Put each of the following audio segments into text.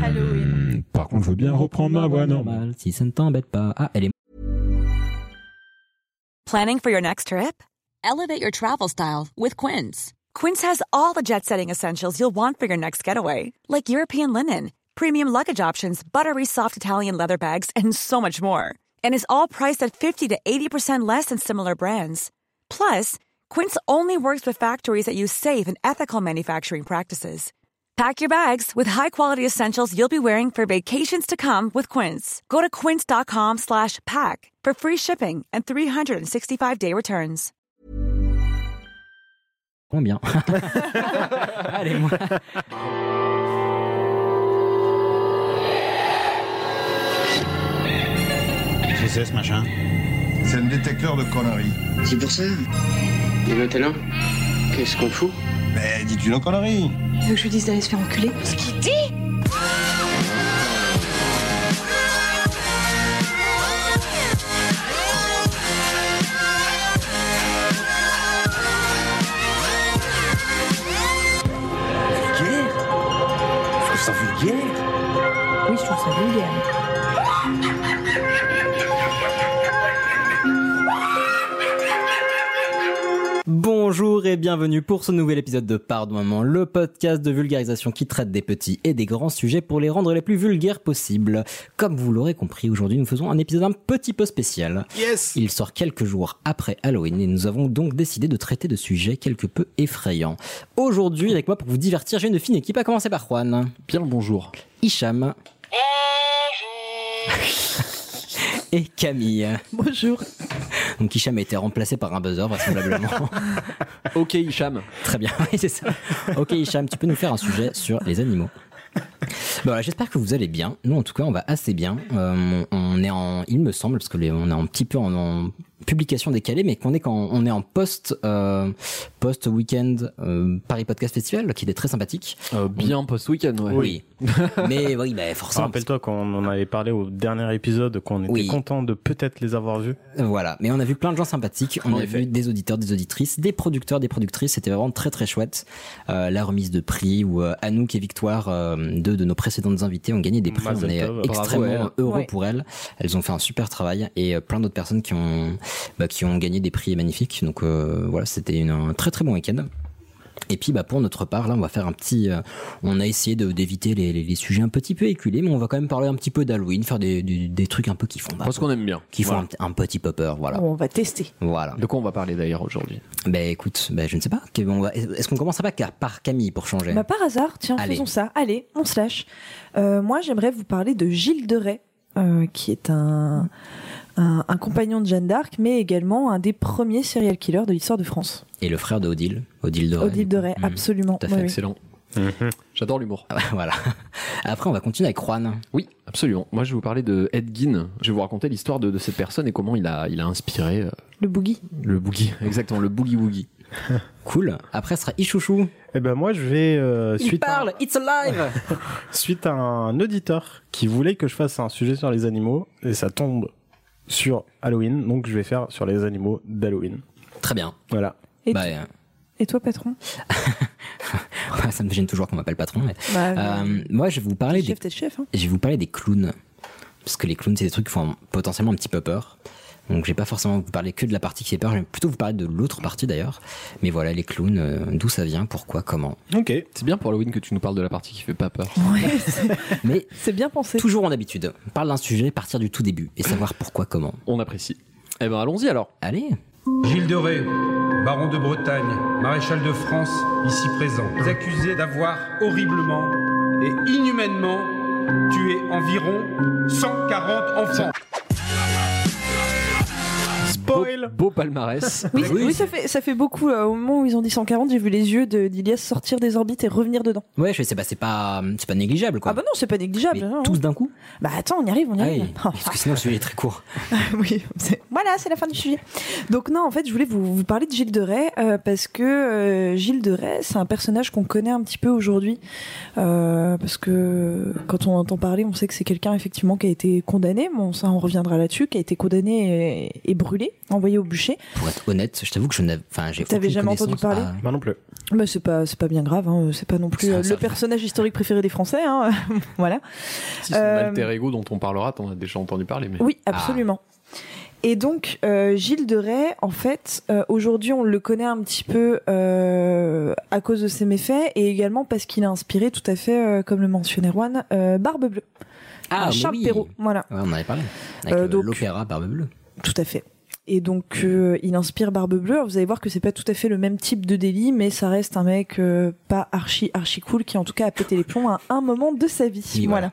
Halloween. Par contre, je veux bien reprendre ma voix normale. Si ça ne t'embête pas. Ah, elle est Planning for your next trip? Elevate your travel style with Quince. Quince has all the jet setting essentials you'll want for your next getaway, like European linen, premium luggage options, buttery soft Italian leather bags, and so much more. And is all priced at 50 to 80% less than similar brands. Plus, Quince only works with factories that use safe and ethical manufacturing practices. Pack your bags with high-quality essentials you'll be wearing for vacations to come with Quince. Go to quince.com slash pack for free shipping and 365-day returns. moins bien. Allez, moi. Qu'est-ce que c'est ce machin C'est un détecteur de conneries. C'est pour ça. Et maintenant, qu'est-ce qu'on fout Mais dis-tu nos conneries Tu veux que je lui dise d'aller se faire enculer Ce qu'il dit Vulgaire Je trouve ça vulgaire Oui, je trouve ça vulgaire. Bonjour et bienvenue pour ce nouvel épisode de Pardon Maman, le podcast de vulgarisation qui traite des petits et des grands sujets pour les rendre les plus vulgaires possibles. Comme vous l'aurez compris, aujourd'hui nous faisons un épisode un petit peu spécial. Yes Il sort quelques jours après Halloween et nous avons donc décidé de traiter de sujets quelque peu effrayants. Aujourd'hui, avec moi pour vous divertir, j'ai une fine équipe à commencer par Juan, Bien le bonjour. Hicham et Camille. Bonjour. Donc Hicham a été remplacé par un buzzer vraisemblablement. Ok Hicham. Très bien, oui, c'est ça. Ok, Hicham, tu peux nous faire un sujet sur les animaux. Bon, voilà, j'espère que vous allez bien. Nous, en tout cas, on va assez bien. Euh, on, on est en, il me semble, parce que les, on est un petit peu en, en publication décalée, mais qu'on est quand on est en post euh, post week-end euh, Paris Podcast Festival, qui était très sympathique. Euh, bien post-week-end, ouais. Oui. mais oui, bah, forcément. Rappelle-toi qu'on en avait parlé au dernier épisode, qu'on était Oui. content de peut-être les avoir vus. Voilà, mais on a vu plein de gens sympathiques, on En a effet. vu des auditeurs, des auditrices, des producteurs, des productrices, c'était vraiment très très chouette. Euh, la remise de prix où euh, Anouk et Victoire, euh, deux de nos précédentes invités, ont gagné des prix. Mazel on est euh, Bravo, extrêmement ouais. heureux Ouais. pour elles. Elles ont fait un super travail et euh, plein d'autres personnes qui ont bah, qui ont gagné des prix magnifiques. Donc euh, voilà, c'était un très très bon week-end. Et puis bah pour notre part là on va faire un petit euh, on a essayé de d'éviter les, les, les sujets un petit peu éculés mais on va quand même parler un petit peu d'Halloween faire des, des, des trucs un peu qui font Parce qu'on aime bien. qui font un, un petit popper voilà On va tester. voilà De quoi on va parler d'ailleurs aujourd'hui? Ben écoute, ben je ne sais pas. Est-ce qu'on commencerait pas car- par Camille pour changer? Bah, par hasard, tiens, Allez. faisons ça. Allez, on se lâche. Euh, moi, j'aimerais vous parler de Gilles de Rais, euh, qui est un, un, un compagnon de Jeanne d'Arc, mais également un des premiers serial killers de l'histoire de France. Et le frère de Odile, Rais. Odile Mhm. absolument. Tout à fait, Oui, oui. Excellent. J'adore l'humour. Ah, voilà. Après, on va continuer avec Juan. Oui, absolument. Moi, je vais vous parler de Ed Gein. Je vais vous raconter l'histoire de, de cette personne et comment il a, il a inspiré euh, Le boogie. le boogie. Exactement, le boogie woogie. Cool. Après, ce sera Ichouchou. Eh ben moi, je vais euh, Il suite, à, parle, it's alive suite à un auditeur qui voulait que je fasse un sujet sur les animaux et ça tombe sur Halloween, donc je vais faire sur les animaux d'Halloween. Très bien. Voilà. Et, Bah, euh, et toi, patron? Ça me gêne toujours qu'on m'appelle patron. Mais... bah, Euh, moi, je vais vous parler des chef. Hein. je vais vous parler des clowns. Parce que les clowns, c'est des trucs qui font potentiellement un petit peu peur. Donc, je vais pas forcément vous parler que de la partie qui fait peur, je vais plutôt vous parler de l'autre partie d'ailleurs. Mais voilà, les clowns, euh, d'où ça vient, pourquoi, comment. Ok. C'est bien pour Halloween que tu nous parles de la partie qui fait pas peur. Ouais, c'est- Mais c'est bien pensé. toujours en habitude, on parle d'un sujet, partir du tout début et savoir pourquoi, comment. On apprécie. Eh ben, allons-y alors. Allez Gilles de Rais, baron de Bretagne, maréchal de France, ici présent, est accusé d'avoir horriblement et inhumainement tué environ 140 enfants. Spoil Beau palmarès. Oui, oui, ça, fait, ça fait beaucoup. là. au moment où ils ont dit 140, j'ai vu les yeux de- d'Ilias sortir des orbites et revenir dedans. Ouais, je sais pas, c'est pas, c'est pas négligeable quoi. Ah bah non, c'est pas négligeable. Mais non, tous d'un coup Bah attends, on y arrive, on y Ah arrive. oui, parce que sinon le sujet est très court. oui, c'est- voilà, c'est la fin du sujet. Donc non, en fait, je voulais vous, vous parler de Gilles de Rais euh, parce que euh, Gilles de Rais, c'est un personnage qu'on connaît un petit peu aujourd'hui euh, parce que quand on entend parler, on sait que c'est quelqu'un effectivement qui a été condamné. Bon, ça, on reviendra là-dessus, qui a été condamné et, et brûlé, envoyé au bûcher. Pour être honnête, je t'avoue que je n'avais, enfin, j'ai T'avais jamais entendu parler Ah, Moi non plus. Mais c'est pas, c'est pas bien grave. Hein. C'est pas non plus Ça, euh, ça le personnage historique préféré des Français. Hein. voilà. Si, son Euh, alter ego dont on parlera, t'en as déjà entendu parler. Mais... Oui, absolument. Et donc, euh, Gilles de Rais, en fait, euh, aujourd'hui, on le connaît un petit peu euh, à cause de ses méfaits et également parce qu'il a inspiré, tout à fait, euh, comme le mentionnait Juan, euh, Barbe Bleue. Ah, Charles oui. Perrault. Voilà. Ouais, on en avait parlé. Avec Euh, l'opéra Barbe Bleue. Tout à fait. Et donc, euh, il inspire Barbe Bleue. Alors, vous allez voir que c'est pas tout à fait le même type de délit, mais ça reste un mec euh, pas archi archi cool qui, en tout cas, a pété les plombs à un moment de sa vie. Oui, voilà.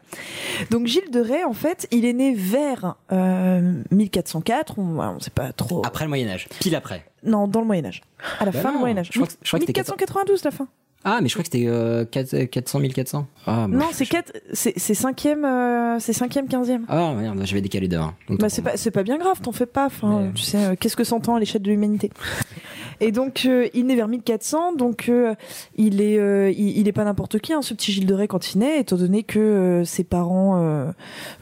Donc, Gilles de Rais, en fait, il est né vers euh, 1404. On, voilà, on sait pas trop. Après le Moyen Âge, pile après. Non, dans le Moyen Âge. À la Bah fin non, du Moyen Âge. je crois que- je crois que c'était 1492, la fin. Ah, mais je crois que c'était euh, 4- 400 1400. Ah, Non, je- c'est quatre- c'est c'est cinquième, euh, c'est cinquième, quinzième. Ah merde, je vais décaler de 1. Bah c'est pas c'est pas bien grave, t'en fais pas. Enfin, tu sais, euh, qu'est-ce que s'entend à l'échelle de l'humanité? Et donc euh, il naît vers 1400, donc euh, il est euh, il, il est pas n'importe qui, hein, ce petit Gilles de Rais quand il naît, étant donné que euh, ses parents euh,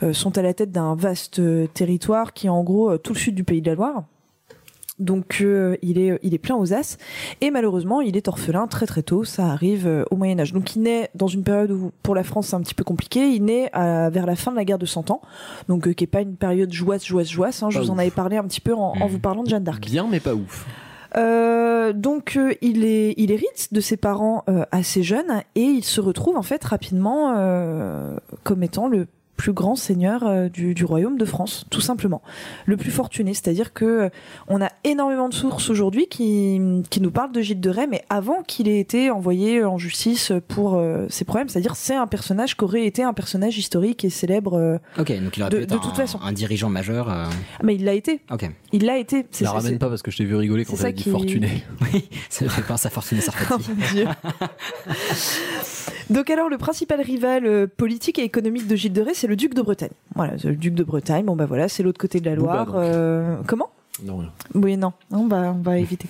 euh, sont à la tête d'un vaste euh, territoire qui est en gros euh, tout le sud du pays de la Loire. Donc euh, il est il est plein aux as. Et malheureusement il est orphelin très très tôt. Ça arrive euh, au Moyen Âge donc il naît dans une période où pour la France c'est un petit peu compliqué. Il naît à- vers la fin de la guerre de Cent Ans. Donc euh, qui est pas une période joyeuse joyeuse joyeuse hein, je vous en avais parlé un petit peu en, en vous parlant de Jeanne d'Arc. Bien, mais pas ouf. euh, donc euh, il est il hérite de ses parents euh, assez jeunes. Et il se retrouve en fait rapidement euh, comme étant le plus grand seigneur euh, du, du royaume de France, tout simplement. Le plus fortuné, c'est-à-dire que euh, on a énormément de sources aujourd'hui qui, qui nous parlent de Gilles de Rais, mais avant qu'il ait été envoyé en justice pour euh, ses problèmes, c'est-à-dire c'est un personnage qui aurait été un personnage historique et célèbre. euh, Ok, donc il aurait de- pu être de un, toute façon. un dirigeant majeur. euh, mais il l'a été. Ok. Il l'a été. C'est La ramène pas parce que je t'ai vu rigoler quand t'as dit qui- fortuné. Oui, ça fait penser à Fortuné Oh Sarfati. mon Dieu. Donc alors le principal rival euh, politique et économique de Gilles de Rais, c'est le duc de Bretagne. Voilà, le duc de Bretagne. Bon bah voilà, c'est l'autre côté de la Loire. Euh, comment? Non. Oui, non, on va, on va éviter.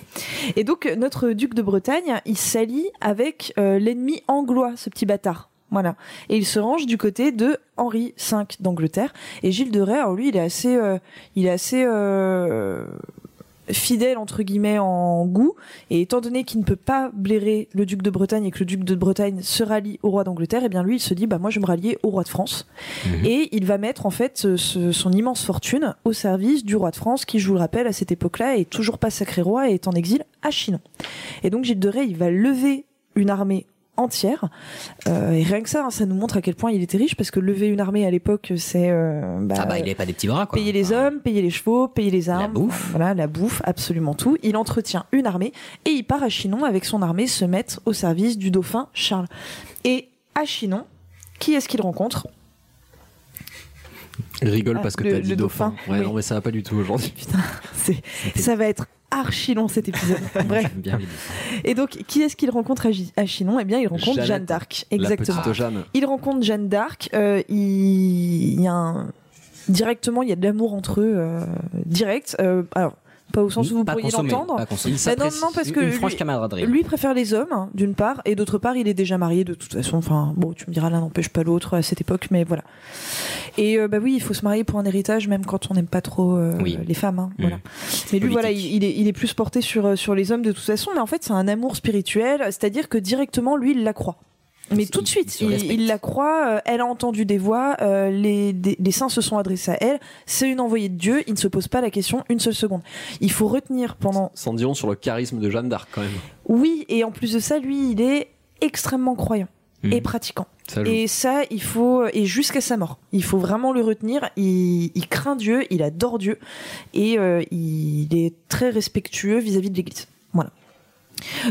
Et donc notre duc de Bretagne, il s'allie avec euh, l'ennemi anglois, ce petit bâtard. Voilà. Et il se range du côté de Henri V d'Angleterre. Et Gilles de Rais, alors lui, il est assez, euh, il est assez euh, fidèle entre guillemets en goût. Et étant donné qu'il ne peut pas blairer le duc de Bretagne et que le duc de Bretagne se rallie au roi d'Angleterre, et bien lui, il se dit, bah moi, je vais me rallier au roi de France. Et il va mettre en fait ce- son immense fortune au service du roi de France, qui, je vous le rappelle, à cette époque-là, est toujours pas sacré roi et est en exil à Chinon. Et donc Gilles de Rais, il va lever une armée entière. Euh, et rien que ça, hein, ça nous montre à quel point il était riche, parce que lever une armée à l'époque, c'est euh, bah, Ah bah il avait pas des petits bras quoi. payer les hommes, payer les chevaux, payer les armes, bouffe. voilà, la bouffe, absolument tout. Il entretient une armée et il part à Chinon avec son armée se mettre au service du dauphin Charles. Et à Chinon, qui est-ce qu'il rencontre? Rigole Ah, parce que le- t'as dit le dauphin. dauphin, Ouais, oui. non, mais ça va pas du tout aujourd'hui. C'est- Ça va être archi long cet épisode. Bref. Bien. Et donc, qui est-ce qu'il rencontre à, Chinon? Eh bien, il rencontre Jeanne d'Arc. La Exactement. petite Jeanne. Il rencontre Jeanne d'Arc. euh, il, il y a un- directement, il y a de l'amour entre eux, euh, direct. Euh, alors, pas au sens où vous Pas pourriez l'entendre. Bah non, non, parce que une franche lui- camaraderie. Lui préfère les hommes, d'une part, et d'autre part, il est déjà marié de toute façon. Enfin, bon, tu me diras, l'un n'empêche pas l'autre à cette époque, mais voilà. Et euh, bah oui, il faut se marier pour un héritage, même quand on n'aime pas trop euh, Oui. les femmes. hein, Mm. voilà. Mais lui, Politique. voilà, il, il est, il est plus porté sur, euh, sur les hommes de toute façon, mais en fait, c'est un amour spirituel, c'est-à-dire que directement, lui, il la croit. Mais tout de suite, il, la croit, euh, elle a entendu des voix, euh, les, des- les saints se sont adressés à elle, c'est une envoyée de Dieu, il ne se pose pas la question une seule seconde. Il faut retenir pendant Sans dirons sur le charisme de Jeanne d'Arc quand même. oui, et en plus de ça, lui, il est extrêmement croyant Mhm. et pratiquant. Ça. Et ça, il faut, et jusqu'à sa mort, il faut vraiment le retenir. Il, il craint Dieu, il adore Dieu, et euh, il est très respectueux vis-à-vis de l'Église. Voilà.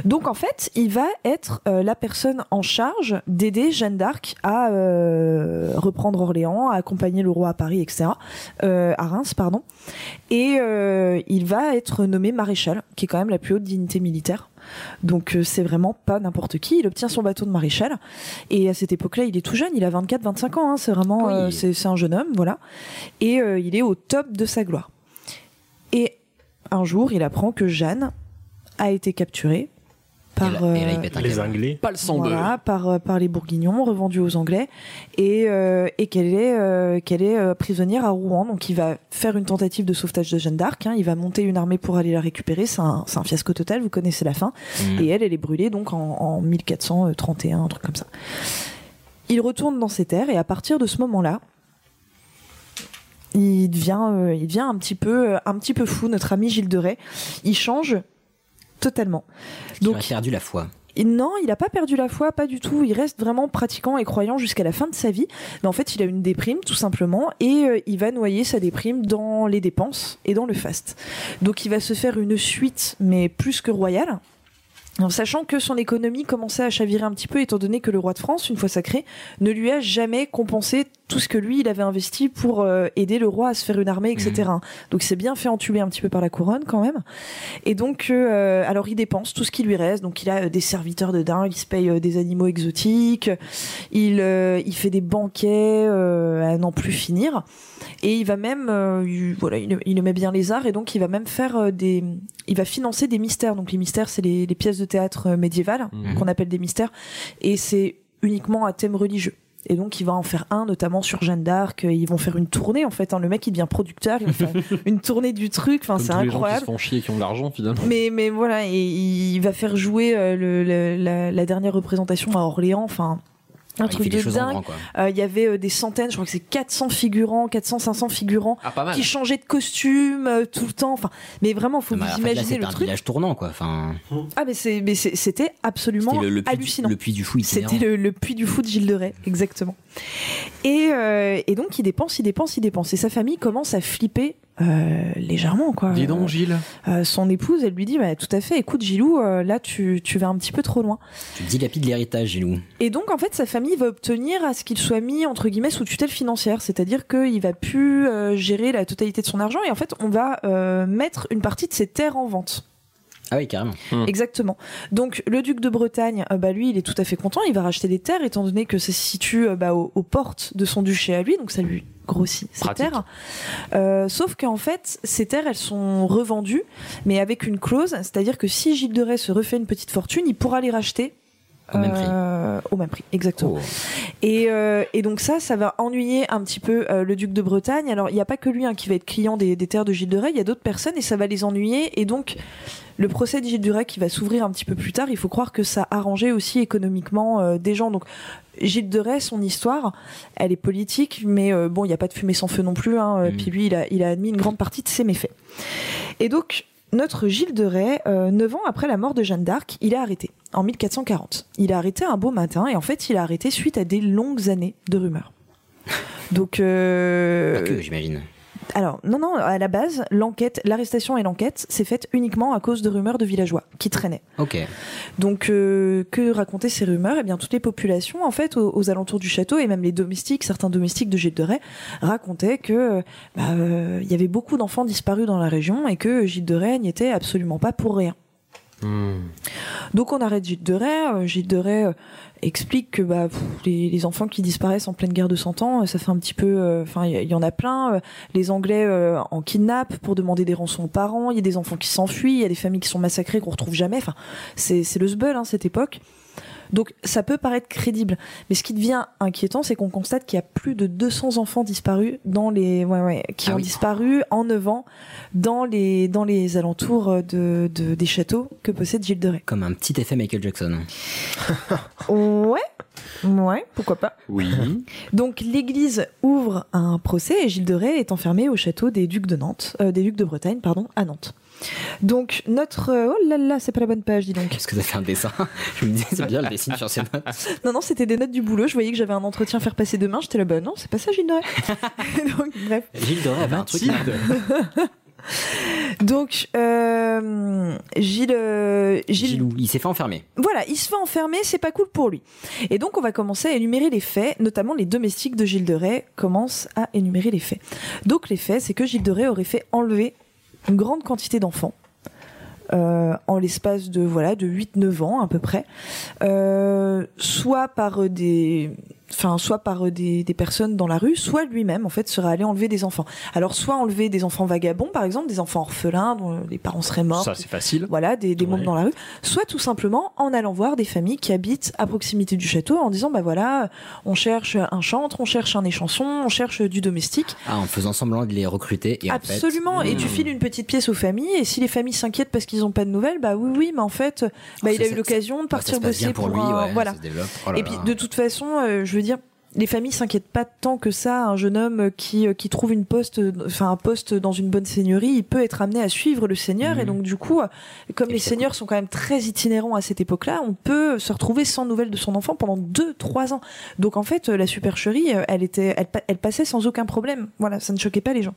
Donc en fait, il va être euh, la personne en charge d'aider Jeanne d'Arc à euh, reprendre Orléans, à accompagner le roi à Paris, etc. Euh, à Reims, pardon. Et il va être nommé maréchal, qui est quand même la plus haute dignité militaire. Donc c'est vraiment pas n'importe qui. Il obtient son bateau de maréchal et à cette époque-là, il est tout jeune, il a 24-25 ans. hein. c'est vraiment, Oui. c'est un jeune homme, voilà. Et il est au top de sa gloire. Et un jour, il apprend que Jeanne a été capturée par Et là- et là, il euh, Les. Anglais. Pas le sang voilà, par, euh, par les Bourguignons, revendue aux Anglais, et, euh, et qu'elle est, euh, qu'elle est euh, prisonnière à Rouen. Donc il va faire une tentative de sauvetage de Jeanne d'Arc, hein, il va monter une armée pour aller la récupérer, c'est un, c'est un fiasco total, vous connaissez la fin. Mm. Et elle, elle est brûlée donc en, en 1431, un truc comme ça. Il retourne dans ses terres, et à partir de ce moment-là, il devient, euh, il devient un petit peu, un petit peu fou, notre ami Gilles de Rais. Il change totalement. Il a perdu la foi? Non, il n'a pas perdu la foi, pas du tout. Il reste vraiment pratiquant et croyant jusqu'à la fin de sa vie. Mais en fait, il a une déprime, tout simplement, et euh, il va noyer sa déprime dans les dépenses et dans le faste. Donc, il va se faire une suite, mais plus que royale. En sachant que son économie commençait à chavirer un petit peu, étant donné que le roi de France, une fois sacré, ne lui a jamais compensé tout ce que lui, il avait investi pour euh, aider le roi à se faire une armée, etc. Donc c'est bien fait entuber un petit peu par la couronne quand même. Et donc, euh, alors il dépense tout ce qui lui reste. Donc il a euh, des serviteurs de dingue, il se paye euh, des animaux exotiques, il, euh, il fait des banquets euh, à n'en plus finir. Et il va même, euh, il- voilà, il, il aimait bien les arts et donc il va même faire des, il va financer des mystères. Donc les mystères, c'est les, les pièces de théâtre médiévales Mhm. qu'on appelle des mystères, et c'est uniquement à thème religieux. Et donc il va en faire un, notamment sur Jeanne d'Arc. Ils vont faire une tournée en fait. hein. Le mec il devient producteur, il va faire une tournée du truc. Enfin c'est tous les gens qui incroyable. se font chier et qui ont de l'argent finalement. Mais, mais voilà, et il va faire jouer euh, le, le- la, la dernière représentation à Orléans. Enfin, un Ah, il truc de dingue. Euh, Il y avait euh, des centaines, je crois que c'est 400 figurants, 400, 500 figurants Ah, qui changeaient de costume euh, tout le temps. Enfin, mais vraiment, faut Non, mais vous en fait, là, imaginer le un truc. village tournant, quoi. Enfin, Ah, mais c'est, mais c'est- c'était absolument le, le puits du- hallucinant. le puits du fou. C'était le, le puits du fou de Gilles de Rais, exactement. Et, euh, et donc, il dépense, il dépense, il dépense. Et sa famille commence à flipper euh, légèrement, quoi. Dis donc, Gilles. Euh, son épouse, elle lui dit, bah, tout à fait, écoute, Gilou, euh, là, tu, tu vas un petit peu trop loin. Tu dilapides l'héritage, Gilou. Et donc, en fait, sa famille va obtenir à ce qu'il soit mis, entre guillemets, sous tutelle financière. C'est-à-dire qu'il va plus euh, gérer la totalité de son argent et en fait, on va euh, mettre une partie de ses terres en vente. Ah oui, carrément. Exactement. Donc le duc de Bretagne, euh, bah lui, il est tout à fait content. Il va racheter des terres étant donné que ça se situe euh, bah, aux, aux portes de son duché à lui, donc ça lui grossit ses Pratique. terres. Euh, sauf qu'en fait, ces terres, elles sont revendues, mais avec une clause, c'est-à-dire que si Gilles de Rais se refait une petite fortune, il pourra les racheter. Au même prix. euh, au même prix, exactement. Oh. Et, euh, et donc ça, ça va ennuyer un petit peu euh, le duc de Bretagne. Alors il n'y a pas que lui hein, qui va être client des, des terres de Gilles de Rais, il y a d'autres personnes et ça va les ennuyer. Et donc le procès de Gilles de Rais qui va s'ouvrir un petit peu plus tard, il faut croire que ça a arrangé aussi économiquement des gens. Donc Gilles de Rais, son histoire, elle est politique, mais bon, il n'y a pas de fumée sans feu non plus. Hein, Mm. Puis lui, il a, il a admis une grande partie de ses méfaits. Et donc notre Gilles de Rais, euh, neuf ans après la mort de Jeanne d'Arc, il est arrêté en 1440. Il est arrêté un beau matin et en fait, il est arrêté suite à des longues années de rumeurs. Donc, euh, Pas que, j'imagine. alors non, non, à la base, l'enquête, l'arrestation et l'enquête s'est faite uniquement à cause de rumeurs de villageois qui traînaient. Ok. Donc, euh, que racontaient ces rumeurs? Eh bien, toutes les populations, en fait, aux, aux alentours du château et même les domestiques, certains domestiques de Gilles de Rais, racontaient que euh, bah, euh, il y avait beaucoup d'enfants disparus dans la région et que Gilles de Rais n'y était absolument pas pour rien. Donc on arrête Gilles de Rais. Euh, Gilles de Rais euh, explique que bah, les, enfants qui disparaissent en pleine guerre de 100 ans, euh, ça fait un petit peu... Enfin, il y, en a plein. Les Anglais en kidnappent pour demander des rançons aux parents. Il y a des enfants qui s'enfuient. Il y a des familles qui sont massacrées qu'on retrouve jamais. Enfin, c'est c'est le sbeul, hein, cette époque. Donc ça peut paraître crédible, mais ce qui devient inquiétant, c'est qu'on constate qu'il y a plus de 200 enfants disparus dans les, ouais, ouais, qui Ah ont oui. disparu en 9 ans dans les dans les alentours de, de- des châteaux que possède Gilles de Rais. Comme un petit effet Michael Jackson. Ouais, ouais, pourquoi pas. Oui. Donc l'église ouvre un procès et Gilles de Rais est enfermé au château des ducs de Nantes, euh, des ducs de Bretagne, pardon, à Nantes. Donc notre, oh là là, c'est pas la bonne page, dis donc. Est-ce que ça fait un dessin Je me disais, c'est bien le dessin sur ces notes. Non, non, c'était des notes du boulot. Je voyais que j'avais un entretien à faire passer demain. J'étais là, bah non, c'est pas ça, Gilles de Rais. Donc, bref. Gilles Doré avait un truc. Donc, euh, Gilles, euh, Gilles, Gilou, il s'est fait enfermer. voilà, il se fait enfermer, c'est pas cool pour lui. Et donc, on va commencer à énumérer les faits, notamment les domestiques de Gilles de Rais commencent à énumérer les faits. Donc, les faits, c'est que Gilles de Rais aurait fait enlever une grande quantité d'enfants. euh, en l'espace de voilà de 8-9 ans à peu près, euh, soit par euh, des enfin soit par euh, des, des personnes dans la rue, soit lui-même en fait serait allé enlever des enfants. Alors soit enlever des enfants vagabonds par exemple, des enfants orphelins dont les parents seraient morts. Ça, c'est facile. Voilà, des, des mômes Ouais. dans la rue, soit tout simplement en allant voir des familles qui habitent à proximité du château en disant bah voilà, on cherche un chantre, on cherche un échanson, on cherche du domestique. Ah, en faisant semblant de les recruter. Et en fait- Absolument. Et tu Hmm. files une petite pièce aux familles, et si les familles s'inquiètent parce qu'ils n'ont pas de nouvelles, bah oui, oui, mais en fait, bah, il Ça, a eu l'occasion de bah, partir ça se passe bosser bien pour lui, un- ouais, voilà. ça se développe. Oh là et puis de toute façon, euh, je veux dire. Les familles s'inquiètent pas tant que ça. Un jeune homme qui, euh, qui trouve une poste, enfin un poste dans une bonne seigneurie, il peut être amené à suivre le seigneur. Et donc du coup, comme les seigneurs sont quand même très itinérants à cette époque-là, on peut se retrouver sans nouvelles de son enfant pendant 2-3 ans. Donc en fait, la supercherie, euh, elle était, elle passait sans aucun problème. Voilà, ça ne choquait pas les gens.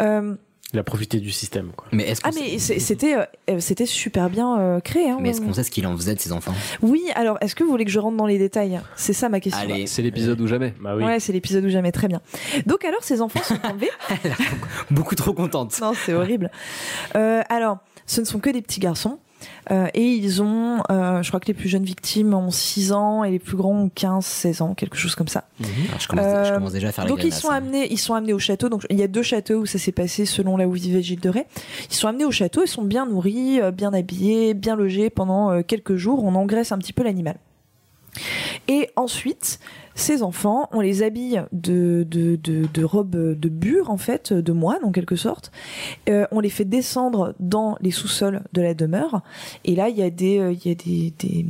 Euh, Il a profité du système, quoi. Mais est-ce ah mais c'était euh, c'était super bien euh, créé. Hein, Mais est-ce qu'on sait ce qu'il en faisait de ses enfants? Oui, alors est-ce que vous voulez que je rentre dans les détails? C'est ça ma question. Allez. C'est l'épisode ou jamais. Bah oui. Ouais, c'est l'épisode où jamais très bien. Donc alors ces enfants sont enlevés. Beaucoup trop contente. non, c'est horrible. Euh, alors, ce ne sont que des petits garçons. Euh, et ils ont, euh, je crois que les plus jeunes victimes ont 6 ans et les plus grands ont 15, 16 ans, quelque chose comme ça. Alors, je, commence, je Euh, commence déjà à faire Donc les ils sont hein. amenés, ils sont amenés au château. Donc il y a deux châteaux où ça s'est passé selon là où vivait Gilles de Rais. Ils sont amenés au château, ils sont bien nourris, bien habillés, bien logés pendant quelques jours. On engraisse un petit peu l'animal. Et ensuite, ces enfants, on les habille de, de, de, de robes de bure, en fait, de moine en quelque sorte. Euh, on les fait descendre dans les sous-sols de la demeure. Et là, il y a des, euh, il y a des,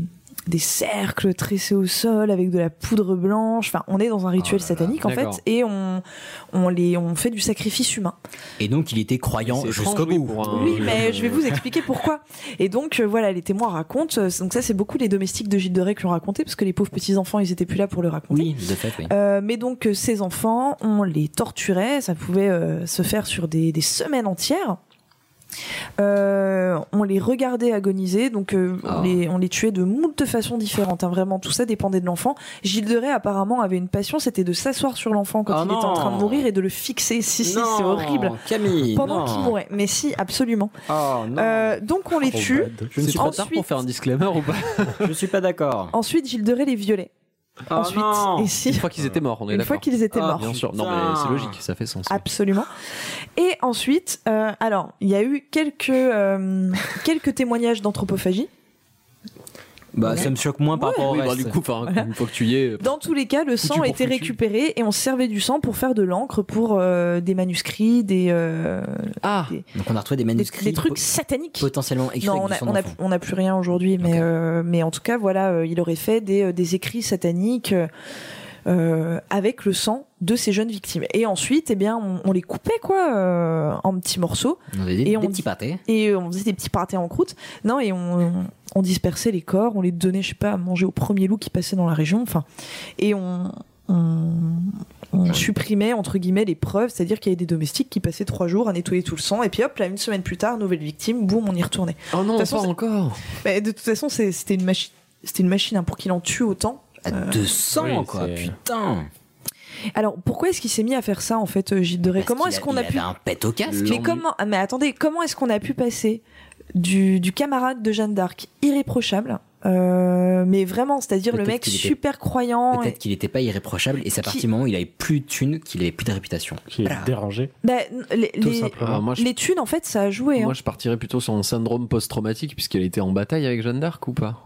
des cercles tressés au sol avec de la poudre blanche. Enfin, on est dans un rituel Oh là là, satanique, en fait. Et on, on, les, on fait du sacrifice humain. Et donc il était croyant jusqu'au bout. un- Oui, mais je vais vous expliquer pourquoi. Et donc, euh, voilà, les témoins racontent. euh, Donc ça, c'est beaucoup les domestiques de Gilles de Rais qui l'ont raconté, parce que les pauvres petits-enfants, ils étaient plus là pour le raconter. Oui, de fait, oui. Euh, mais donc euh, ces enfants, on les torturait, ça pouvait euh, se faire sur des, des semaines entières. Euh, on les regardait agoniser, donc euh, on, les, on les tuait de moult façons différentes. hein, vraiment, tout ça dépendait de l'enfant. Gilles de Rais apparemment avait une passion, c'était de s'asseoir sur l'enfant quand Oh il était en train de mourir et de le fixer. Si, si, c'est horrible. Camille. Pendant qu'il mourait. Mais si, absolument. Oh non. Euh, donc on les Trop tue. je ne C'est suis pas tard ensuite- pour faire un disclaimer ou pas? Je suis pas d'accord. Ensuite, Gilles de Rais les violait. Oh Ensuite, non. et si, Une fois qu'ils étaient morts, on est une fois qu'ils étaient Ah, morts. Bien sûr. Non, mais c'est logique, ça fait sens. Absolument. Et ensuite, euh, alors, il y a eu quelques, euh, quelques témoignages d'anthropophagie. Bah Ouais. ça me choque moins par Ouais. rapport au Oui, bah, reste. du coup, enfin, Voilà. une fois que tu y es. Dans tous les cas, le sang était récupéré et on servait du sang pour faire de l'encre pour euh, des manuscrits, des, euh, Ah des, Donc on a retrouvé des des- manuscrits des trucs po- sataniques. potentiellement écrits Non, on avec a, du sang on a, on a plus rien aujourd'hui, mais, Ok. euh, mais en tout cas, voilà, euh, il aurait fait des, euh, des écrits sataniques euh, euh, avec le sang de ces jeunes victimes. Et ensuite, eh bien, on, on les coupait quoi, euh, en petits morceaux. On avait des, Et des on petits pâtés. et on faisait des petits pâtés en croûte. Non, et on, on dispersait les corps, on les donnait, je sais pas, à manger au premier loup qui passait dans la région. Enfin, et on, on, on supprimait entre guillemets les preuves, c'est-à-dire qu'il y avait des domestiques qui passaient trois jours à nettoyer tout le sang, et puis hop, là, une semaine plus tard, nouvelle victime, boum, on y retournait. Oh non, De toute façon, pas c'est- encore Mais de toute façon, c'est- c'était une machine. C'était une machine hein, pour qu'il en tue autant. À 200 oui, quoi, putain. Alors pourquoi est-ce qu'il s'est mis à faire ça en fait, euh, Gilles Parce Comment est-ce a- qu'on a pu un pet au casque. Mais comment ah, Mais attendez, comment est-ce qu'on a pu passer du, du camarade de Jeanne d'Arc irréprochable, euh, mais vraiment, c'est-à-dire le mec était- super croyant. Peut-être et- qu'il n'était pas irréprochable et c'est à partir du moment où il avait plus de thunes qu'il avait plus de réputation. Qui est dérangé. Bah, les, Tout les- simplement. Ah, moi, je- les thunes, en fait, ça a joué. hein. Moi, je partirais plutôt sur un syndrome post-traumatique, puisqu'elle était en bataille avec Jeanne d'Arc ou pas?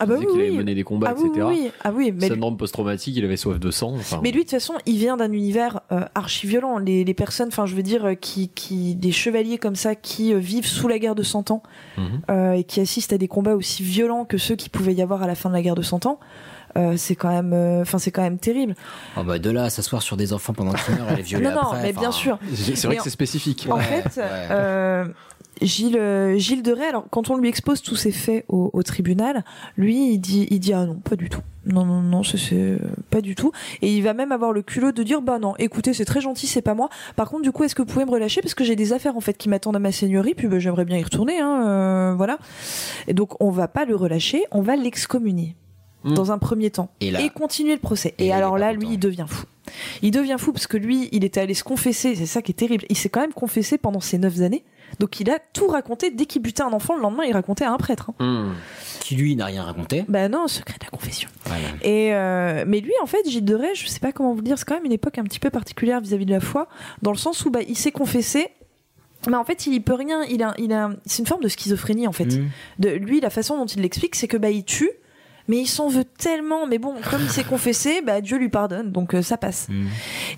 Ah bah Il oui, qu'il oui. avait mené des combats, ah oui, etc. oui, oui. Ah oui, mais, Syndrome post-traumatique, il avait soif de sang. Enfin, mais lui, de toute façon, il vient d'un univers euh, archi violent. Les, les personnes, enfin, je veux dire, euh, qui, qui, des chevaliers comme ça, qui euh, vivent sous la guerre de 100 ans Mhm. euh, et qui assistent à des combats aussi violents que ceux qui pouvaient y avoir à la fin de la guerre de 100 ans. euh, c'est quand même, euh, enfin, c'est quand même terrible. Oh bah de là à s'asseoir sur des enfants pendant qu'ils meurent et les violer non, non, après. mais bien sûr. c'est vrai Mais que en- c'est spécifique. En Ouais, fait, ouais. Gilles, euh, Gilles de Rais, alors quand on lui expose tous ces faits au, au tribunal, lui il dit, il dit ah non, pas du tout. Non, non, non, c'est euh, pas du tout. Et il va même avoir le culot de dire bah non, écoutez, c'est très gentil, c'est pas moi. Par contre, du coup, est-ce que vous pouvez me relâcher parce que j'ai des affaires en fait qui m'attendent à ma seigneurie, puis bah, j'aimerais bien y retourner, hein, euh, voilà. Et donc on va pas le relâcher, on va l'excommunier. Mm. Dans un premier temps. Et là- continuer le procès. Et Et, alors là, lui, il devient fou. Il devient fou parce que lui, il était allé se confesser, c'est ça qui est terrible. Il s'est quand même confessé pendant ces neuf années. Donc il a tout raconté dès qu'il butait un enfant. Le lendemain, il racontait à un prêtre. hein. Qui lui n'a rien raconté. Bah non, secret de la confession. Voilà. Et euh, mais lui, en fait, Gilles de Rais, je sais pas comment vous le dire, c'est quand même une époque un petit peu particulière vis-à-vis de la foi, dans le sens où bah, il s'est confessé. Mais en fait, il y peut rien. Il a, il a, c'est une forme de schizophrénie en fait. Mm. De lui, la façon dont il l'explique, c'est que bah il tue, mais il s'en veut tellement. Mais bon, comme il s'est confessé, bah Dieu lui pardonne, donc euh, ça passe. Mm.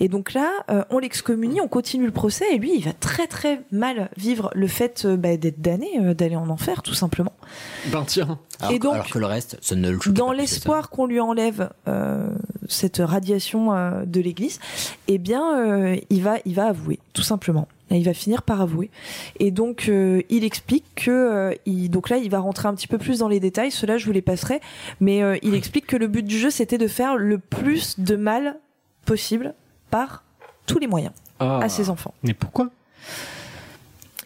Et donc là, euh, on l'excommunie, on continue le procès, et lui, il va très très mal vivre le fait euh, bah, d'être damné, euh, d'aller en enfer, tout simplement. Ben tiens. Alors, Et donc, alors que le reste, ça ne le Dans l'espoir qu'on lui enlève euh, cette radiation euh, de l'Église, eh bien, euh, il va, il va avouer, tout simplement. Et il va finir par avouer. Et donc, euh, il explique que, euh, il, donc là, il va rentrer un petit peu plus dans les détails. Cela, je vous les passerai. Mais euh, il explique que le but du jeu, c'était de faire le plus de mal possible par tous les moyens Ah. à ses enfants. Mais pourquoi?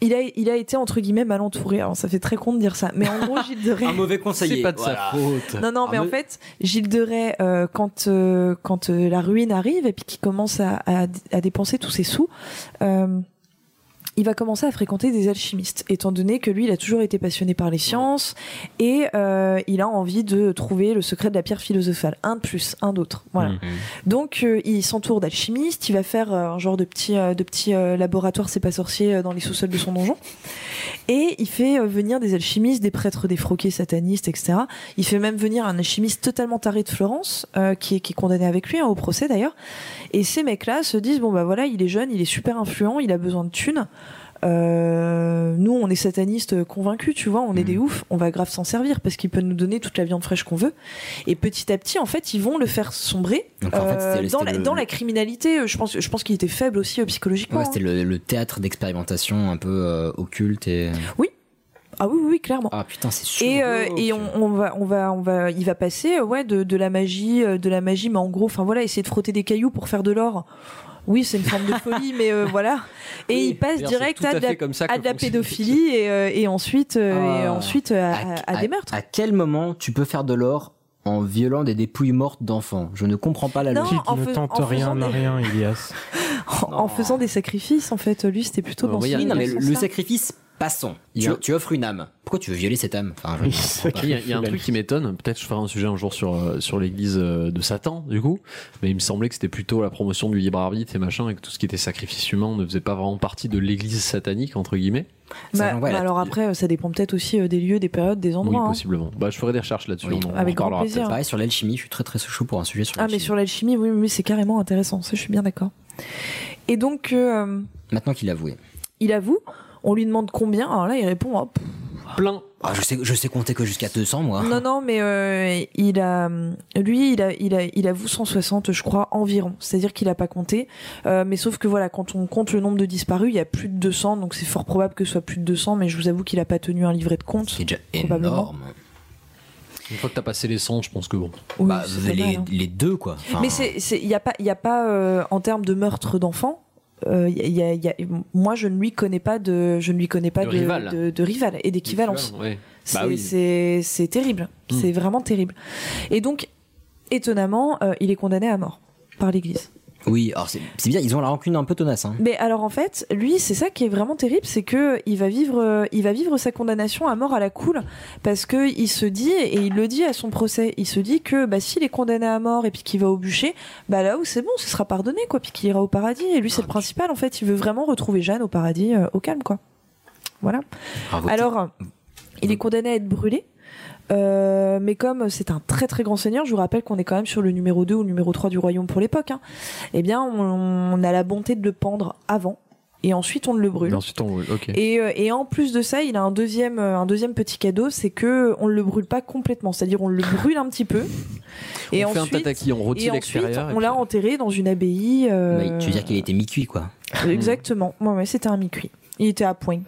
Il a, il a été entre guillemets mal entouré. Alors, ça fait très con de dire ça. Mais en gros, Gilles de Rais. Un mauvais conseiller. C'est pas de Voilà. sa faute. Non, non, mais Ah, en fait, Gilles de Rais, euh, quand, euh, quand euh, la ruine arrive et puis qu'il commence à, à, à dépenser tous ses sous, euh, il va commencer à fréquenter des alchimistes, étant donné que lui, il a toujours été passionné par les sciences et euh, il a envie de trouver le secret de la pierre philosophale. Un de plus, un d'autre. Voilà. Mm. Donc, euh, il s'entoure d'alchimistes, il va faire euh, un genre de petit, de petit laboratoire, c'est pas sorcier, dans les sous-sols de son donjon. Et il fait venir des alchimistes, des prêtres défroqués, satanistes, etc. Il fait même venir un alchimiste totalement taré de Florence, euh, qui, est, qui est condamné avec lui, hein, au procès d'ailleurs. Et ces mecs-là se disent, bon bah voilà, il est jeune, il est super influent, il a besoin de thunes. Euh, nous, on est satanistes convaincus, tu vois, on est des oufs, on va grave s'en servir parce qu'il peut nous donner toute la viande fraîche qu'on veut. Et petit à petit, en fait, ils vont le faire sombrer Donc, en fait, euh, dans, la, le- dans la criminalité. Je pense, je pense qu'il était faible aussi euh, psychologiquement. Ouais, c'était le, le théâtre d'expérimentation un peu euh, occulte et. Ah oui, oui, oui, clairement. Ah putain, c'est sûr. Et, euh, et on, on va, on va, on va, il va passer, euh, ouais, de, de la magie, euh, de la magie, mais en gros, enfin voilà, essayer de frotter des cailloux pour faire de l'or. Oui, c'est une forme de folie, mais euh, voilà. Et Oui, il passe direct à, la, fait comme ça à que de la pédophilie et, euh, et ensuite, euh, et Ah. ensuite à, à À- des meurtres. À quel moment tu peux faire de l'or en violant des dépouilles mortes d'enfants? Je ne comprends pas la Non, logique. en ne tente en rien des- rien, Ilias. En, en faisant des sacrifices, en fait, lui, c'était plutôt dans oui, non, mais le sacrifice, passons. Tu, a- tu offres une âme. Pourquoi tu veux violer cette âme enfin. Il y a, il y a un truc qui m'étonne, peut-être je ferai un sujet un jour sur, euh, sur l'église euh, de Satan, du coup, mais il me semblait que c'était plutôt la promotion du libre arbitre et machin, et que tout ce qui était sacrifice humain ne faisait pas vraiment partie de l'église satanique, entre guillemets. Bah, bah alors après, euh, ça dépend peut-être aussi des lieux, des périodes, des endroits. oui, hein. possiblement. Bah, je ferai des recherches là-dessus. Oui, avec grand plaisir. Pareil sur l'alchimie, je suis très très chaud pour un sujet sur Ah, mais l'alchimie. sur l'alchimie, oui, oui, c'est carrément intéressant. Ça, je suis bien d'accord. Et donc, euh, Maintenant qu'il a avoué. il avoue, on lui demande combien. Alors là, il répond oh, pff. Plein. Ah, je, sais, je sais compter que jusqu'à 200, moi. Non, non, mais euh, il a, lui, il a, il a, il avoue 160, je crois, environ. C'est-à-dire qu'il a pas compté. Euh, mais sauf que voilà, quand on compte le nombre de disparus, il y a plus de 200, donc c'est fort probable que ce soit plus de 200. Mais je vous avoue qu'il a pas tenu un livret de compte. C'est déjà énorme. Une fois que t'as passé les 100, je pense que bon. Oui, Bah, les, mal, hein. les deux, quoi. Enfin, Mais c'est, c'est, il y a pas, il y a pas euh, en termes de meurtre d'enfants. Euh, il y a- il y a- moi, je ne lui connais pas de, je ne lui connais pas De de, rival. de, de rival et d'équivalence. Ouais. C'est, Bah oui. c'est terrible. Hmm. C'est vraiment terrible. Et donc, étonnamment, euh, il est condamné à mort par l'Église. Oui, alors c'est bien, ils ont la rancune un peu tenace. Hein. Mais alors en fait, lui, c'est ça qui est vraiment terrible, c'est que il va vivre, euh, il va vivre sa condamnation à mort à la cool, parce que il se dit et il le dit à son procès, il se dit que bah s'il est condamné à mort et puis qu'il va au bûcher, bah là où c'est bon, ce sera pardonné quoi, puis qu'il ira au paradis. Et lui, c'est le principal en fait, il veut vraiment retrouver Jeanne au paradis, euh, au calme quoi. Voilà. Bravo. Alors, il est condamné à être brûlé. Euh, mais comme c'est un très très grand seigneur, je vous rappelle qu'on est quand même sur le numéro 2 ou le numéro 3 du royaume pour l'époque, hein, eh bien on, on a la bonté de le pendre avant et ensuite on le brûle. Et ensuite, on... ok. Et, euh, et en plus de ça, il a un deuxième, euh, un deuxième petit cadeau, c'est que on le brûle pas complètement, c'est-à-dire on le brûle un petit peu. Et on fait un ensuite, tataki, on et retire ensuite, l'extérieur. on l'a enterré dans une abbaye. euh, tu veux dire qu'il était mi-cuit, quoi. Exactement. Ouais, ouais, c'était un mi-cuit. Il était à point.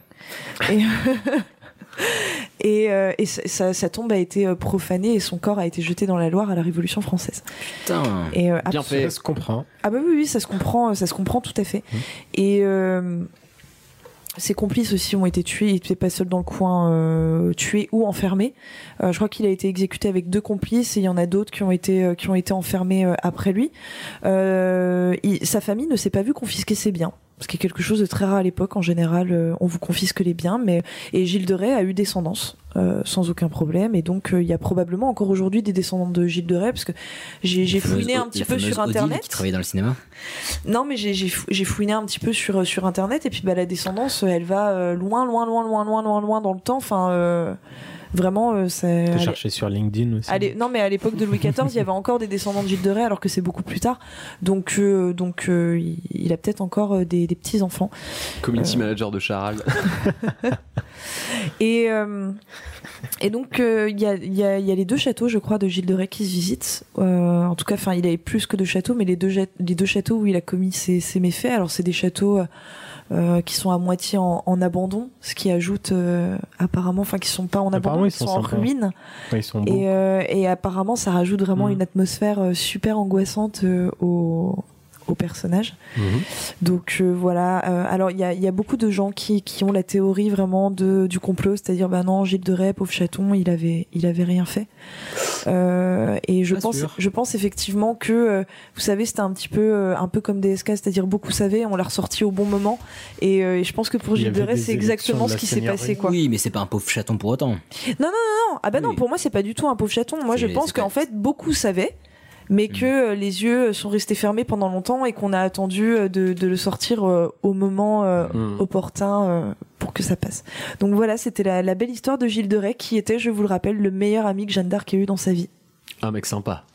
Et, et, euh, et sa, tombe a été euh, profanée et son corps a été jeté dans la Loire à la Révolution française. Putain. Et, euh, Bien fait. Ça se comprend. Ah bah oui, oui, ça se comprend, ça se comprend tout à fait. Et euh, ses complices aussi ont été tués. Il n'était pas seul dans le coin, euh, tué ou enfermé. Euh, je crois qu'il a été exécuté avec deux complices et il y en a d'autres qui ont été euh, qui ont été enfermés euh, après lui. Euh, il- sa famille ne s'est pas vue confisquer ses biens. Ce qui est quelque chose de très rare à l'époque. En général, euh, on vous confisque les biens, mais et Gilles de Rais a eu descendance euh, sans aucun problème, et donc euh, il y a probablement encore aujourd'hui des descendants de Gilles de Rais, parce que j'ai fouiné un petit peu sur Odile internet. qui travaillait dans le cinéma. Non, mais j'ai j'ai fou- j'ai fouiné un petit peu sur sur internet, et puis bah la descendance, elle va euh, loin, loin, loin, loin, loin, loin, loin dans le temps. Enfin, euh, vraiment, euh, c'est. T'as cherché sur LinkedIn aussi. Allez, non, mais à l'époque de Louis XIV, il y avait encore des descendants de Gilles de Rais, alors que c'est beaucoup plus tard. Donc, euh, donc, euh, il, a peut-être encore euh, des, des petits enfants. Community Euh. manager de Charal. Et euh, et donc, euh, il y, a, y, a, il y a les deux châteaux, je crois, de Gilles de Rais qui se visitent. Euh, en tout cas, enfin, il avait plus que deux châteaux, mais les deux, les deux châteaux où il a commis ses, ses méfaits. Alors, c'est des châteaux. qui sont à moitié en, en abandon, ce qui ajoute apparemment, enfin qui sont pas en Apparemment, abandon, ils qui sont, en ruine. Ouais, ils sont beaux. Et, et apparemment, ça rajoute vraiment Mhm. une atmosphère super angoissante au, au personnage. Mhm. Donc euh, voilà. Euh, alors il y a, il y a beaucoup de gens qui, qui ont la théorie vraiment de, du complot, c'est-à-dire bah non, Gilles de Rais, pauvre chaton, il avait il avait rien fait. Euh, et je Pas pense sûr. je pense effectivement que euh, vous savez c'était un petit peu euh, un peu comme DSK, c'est-à-dire beaucoup savaient, on l'a ressorti au bon moment. Et, euh, et je pense que pour Gilles de Rais, c'est exactement ce qui s'est passé quoi. Oui, mais c'est pas un pauvre chaton pour autant. Non, non, non, non. Ah bah non, pour moi, c'est pas du tout un pauvre chaton. Moi, je pense qu'en fait, beaucoup savaient, mais Mm. que euh, les yeux sont restés fermés pendant longtemps et qu'on a attendu euh, de, de le sortir euh, au moment euh, Mm. opportun euh, pour que ça passe. Donc voilà, c'était la, la belle histoire de Gilles de Rais, qui était, je vous le rappelle, le meilleur ami que Jeanne d'Arc ait eu dans sa vie. Un mec sympa.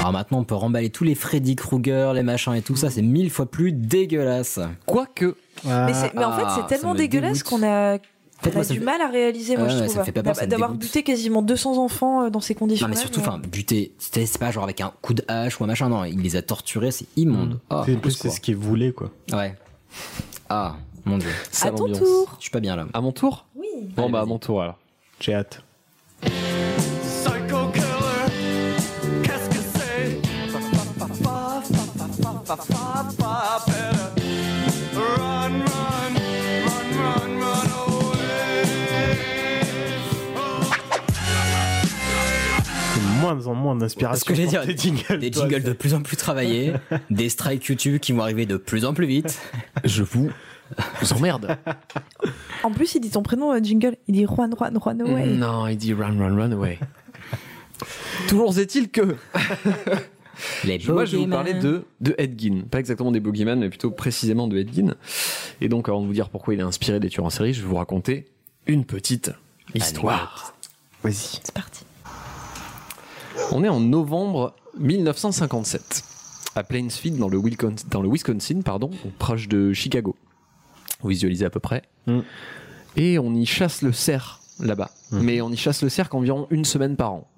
Alors maintenant, on peut remballer tous les Freddy Krueger, les machins et tout ça, c'est mille fois plus dégueulasse. Quoique, Ah, mais, en fait, ah, c'est ça tellement me dégueulasse qu'on a, fait, moi, a ça du me- mal à réaliser, moi, Ah je ouais, trouve. fait D'avoir buté quasiment 200 enfants euh, dans ces conditions. Non mais surtout, enfin, buter, c'était c'est pas genre avec un coup de hache ou un machin, non, il les a torturés, c'est immonde. Ah, c'est en plus, c'est ce qu'ils voulaient, quoi. Ouais. Ah, mon dieu. À ton tour. Je suis pas bien là. À mon tour Oui. Bon, Allez, bah, à mon tour alors. J'ai hâte. De moins en moins d'inspiration. Ce que j'ai dire, jingles, des toi, jingles de plus en plus travaillés, des strikes YouTube qui vont arriver de plus en plus vite. Je vous emmerde. En plus, il dit ton prénom, euh, Jingle. Il dit Juan, Juan, Juan away. Non, il dit run, run, run away. Toujours est-il que Les moi je vais vous parler de, de Edgin. Pas exactement des Boogeyman, mais plutôt précisément de Edgin. Et donc avant de vous dire pourquoi il est inspiré des tueurs en série, je vais vous raconter une petite histoire. Vas-y. C'est parti. On est en novembre 1957 à Plainsfield dans le Wisconsin, dans le Wisconsin pardon, proche de Chicago. Vous visualisez à peu près. Mm. Et on y chasse le cerf là-bas. Mm. Mais on y chasse le cerf qu'environ une semaine par an.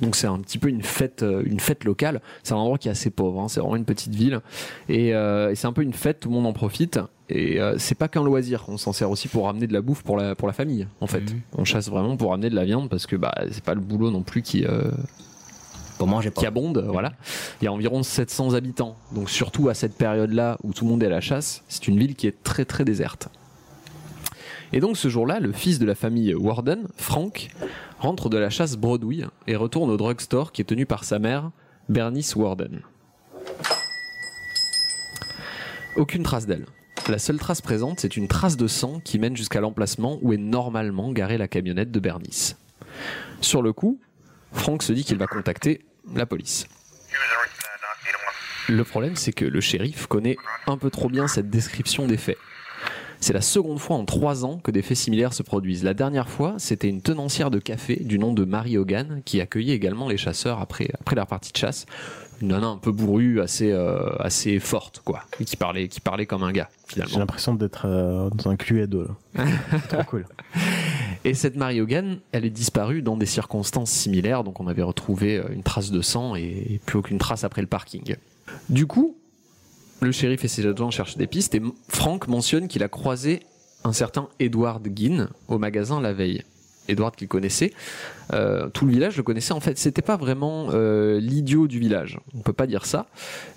Donc c'est un petit peu une fête, euh, une fête locale. C'est un endroit qui est assez pauvre. hein. C'est vraiment une petite ville et, euh, et c'est un peu une fête. Tout le monde en profite. Et euh, c'est pas qu'un loisir. On s'en sert aussi pour ramener de la bouffe pour la pour la famille. En fait, Mhm. on chasse vraiment pour ramener de la viande parce que bah c'est pas le boulot non plus qui euh, Pour manger pas. qui abonde, voilà. Il y a environ 700 habitants. Donc surtout à cette période-là où tout le monde est à la chasse, c'est une ville qui est très très déserte. Et donc ce jour-là, le fils de la famille Warden, Frank, rentre de la chasse bredouille et retourne au drugstore qui est tenu par sa mère, Bernice Warden. Aucune trace d'elle. La seule trace présente, c'est une trace de sang qui mène jusqu'à l'emplacement où est normalement garée la camionnette de Bernice. Sur le coup, Frank se dit qu'il va contacter la police. Le problème, c'est que le shérif connaît un peu trop bien cette description des faits. C'est la seconde fois en trois ans que des faits similaires se produisent. La dernière fois, c'était une tenancière de café du nom de Marie Hogan qui accueillait également les chasseurs après, après leur partie de chasse. Une nana un peu bourrue, assez, euh, assez forte, quoi. Et qui parlait, qui parlait comme un gars, J'ai finalement. l'impression d'être euh, dans un Cluedo. là. Trop cool. Et cette Marie Hogan, elle est disparue dans des circonstances similaires, donc on avait retrouvé euh, une trace de sang et plus aucune trace après le parking. Du coup, le shérif et ses adjoints cherchent des pistes et Frank mentionne qu'il a croisé un certain Edward Ginn au magasin la veille. Edward qu'il connaissait, euh, tout le village le connaissait en fait. C'était pas vraiment euh, l'idiot du village, on peut pas dire ça,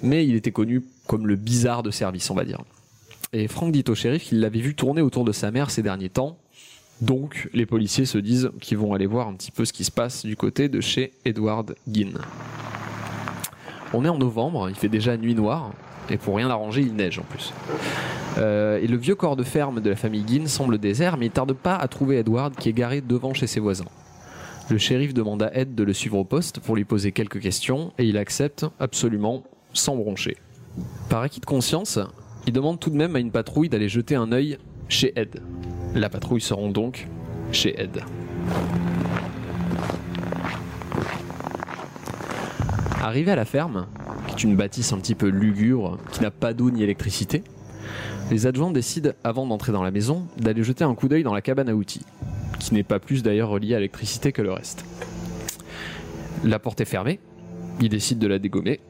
mais il était connu comme le bizarre de service, on va dire. Et Frank dit au shérif qu'il l'avait vu tourner autour de sa mère ces derniers temps, donc, les policiers se disent qu'ils vont aller voir un petit peu ce qui se passe du côté de chez Edward Ginn. On est en novembre, il fait déjà nuit noire, Et pour rien arranger, il neige en plus. Euh, et le vieux corps de ferme de la famille Guin semble désert, mais il tarde pas à trouver Edward qui est garé devant chez ses voisins. Le shérif demande à Ed de le suivre au poste pour lui poser quelques questions et il accepte absolument sans broncher. Par acquis de conscience, il demande tout de même à une patrouille d'aller jeter un œil chez Ed. La patrouille se rend donc chez Ed. Arrivé à la ferme, qui est une bâtisse un petit peu lugubre, qui n'a pas d'eau ni électricité, les adjoints décident, avant d'entrer dans la maison, d'aller jeter un coup d'œil dans la cabane à outils, qui n'est pas plus d'ailleurs reliée à l'électricité que le reste. La porte est fermée, ils décident de la dégommer.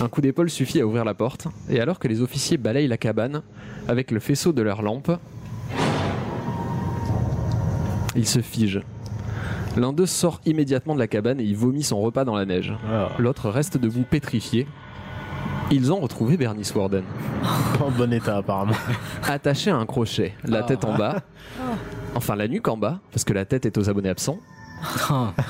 Un coup d'épaule suffit à ouvrir la porte, et alors que les officiers balayent la cabane avec le faisceau de leur lampe, ils se figent. L'un d'eux sort immédiatement de la cabane et il vomit son repas dans la neige. L'autre reste debout pétrifié. Ils ont retrouvé Bernice Warden. En bon état, apparemment. Attaché à un crochet, la Ah. tête en bas, enfin la nuque en bas, parce que la tête est aux abonnés absents,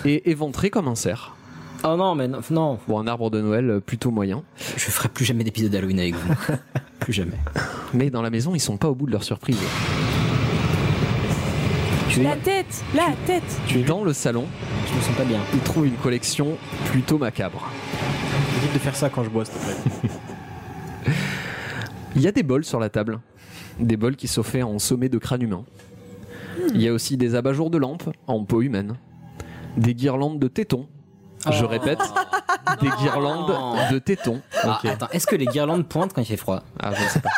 et éventré comme un cerf. Oh non, mais non, non. Pour un arbre de Noël plutôt moyen. Je ferai plus jamais d'épisode d'Halloween avec vous. plus jamais. Mais dans la maison, ils sont pas au bout de leur surprise. La tête La tête Dans le salon, je me sens pas bien. Ils trouvent une collection plutôt macabre. Évite de faire ça quand je bois, s'il te plaît. Il y a des bols sur la table, des bols qui sont faits en sommet de crâne humain. Il y a aussi des abat-jours de lampes en peau humaine, des guirlandes de tétons. Je répète, des guirlandes de tétons. Ah, attends, est-ce que les guirlandes pointent quand il fait froid Ah, je ne sais pas.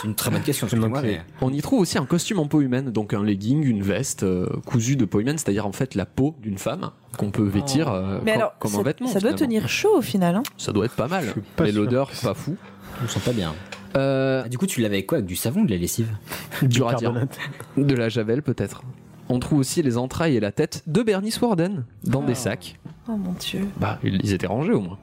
C'est une très bonne question, mais... On y trouve aussi un costume en peau humaine, donc un legging, une veste euh, cousue de peau humaine, c'est-à-dire en fait la peau d'une femme qu'on peut vêtir euh, Mais com- alors, comme ça, un vêtement. ça doit finalement. tenir chaud au final. Hein Ça doit être pas mal. pas Mais sûr. l'odeur, pas fou. Je me sens pas bien. Euh, Ah, du coup, tu l'avais avec quoi Avec du savon ou de la lessive du radiant. Carbonate. De la javel peut-être. On trouve aussi les entrailles et la tête de Bernice Warden dans des sacs. Oh mon dieu. Bah, ils ils étaient rangés au moins.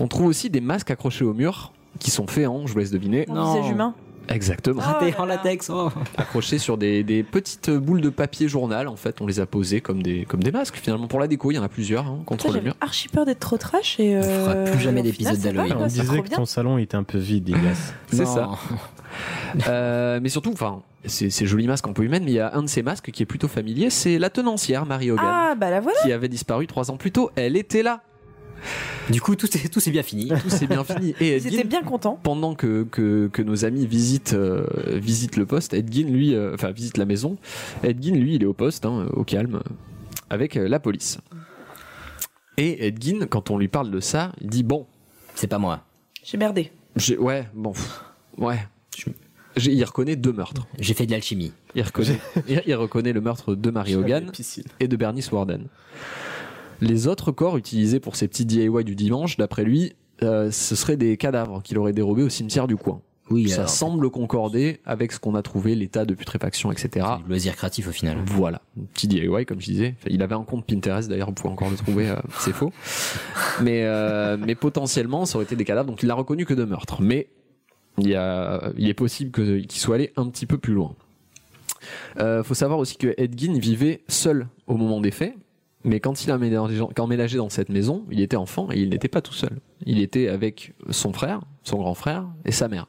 On trouve aussi des masques accrochés au mur qui sont faits en, je vous laisse deviner, En Non. visage humain. exactement. Ah, là en latex, oh Accrochés sur des, des petites boules de papier journal en fait. On les a posés comme des, comme des masques finalement pour la déco. Il y en a plusieurs hein, contre Putain, le mur. archi peur d'être trop trash et. Euh, On fera plus jamais d'épisode d'Halloween. On c'est disait que ton salon était un peu vide, Elias. C'est ça. Euh, mais surtout, enfin, c'est c'est joli masque en peau humaine, mais il y a un de ces masques qui est plutôt familier, c'est la tenancière Marie Hogan, Ah bah la voilà. qui avait disparu trois ans plus tôt. Elle était là. Du coup, tout est, tout s'est bien fini. Tout s'est bien fini. Et Ils Edgin, étaient bien contents. pendant que, que, que nos amis visitent, euh, visitent le poste, Edgin, lui, euh, enfin, visite la maison. Edgin, lui, il est au poste, hein, au calme, avec euh, la police. Et Edgin, quand on lui parle de ça, il dit Bon, C'est pas moi. J'ai merdé. j'ai- ouais, bon, ouais. Il reconnaît deux meurtres. J'ai fait de l'alchimie. Il reconnaît, il, il reconnaît le meurtre de Marie Hogan et de Bernice Warden. Les autres corps utilisés pour ces petits DIY du dimanche, d'après lui, euh, ce seraient des cadavres qu'il aurait dérobés au cimetière du coin. Oui, Ça alors, semble concorder avec ce qu'on a trouvé, l'état de putréfaction, etc. c'est du loisir créatif au final. Voilà, petit DIY comme je disais. Enfin, il avait un compte Pinterest d'ailleurs, vous pouvez encore le trouver, euh, c'est faux. Mais, euh, mais potentiellement, ça aurait été des cadavres, donc il n'a reconnu que deux meurtres. Mais il, y a, il est possible que- qu'il soit allé un petit peu plus loin. Euh, faut savoir aussi que Edgin vivait seul au moment des faits, mais quand il a emménagé, dans cette maison, il était enfant et il n'était pas tout seul. Il était avec son frère, son grand frère et sa mère.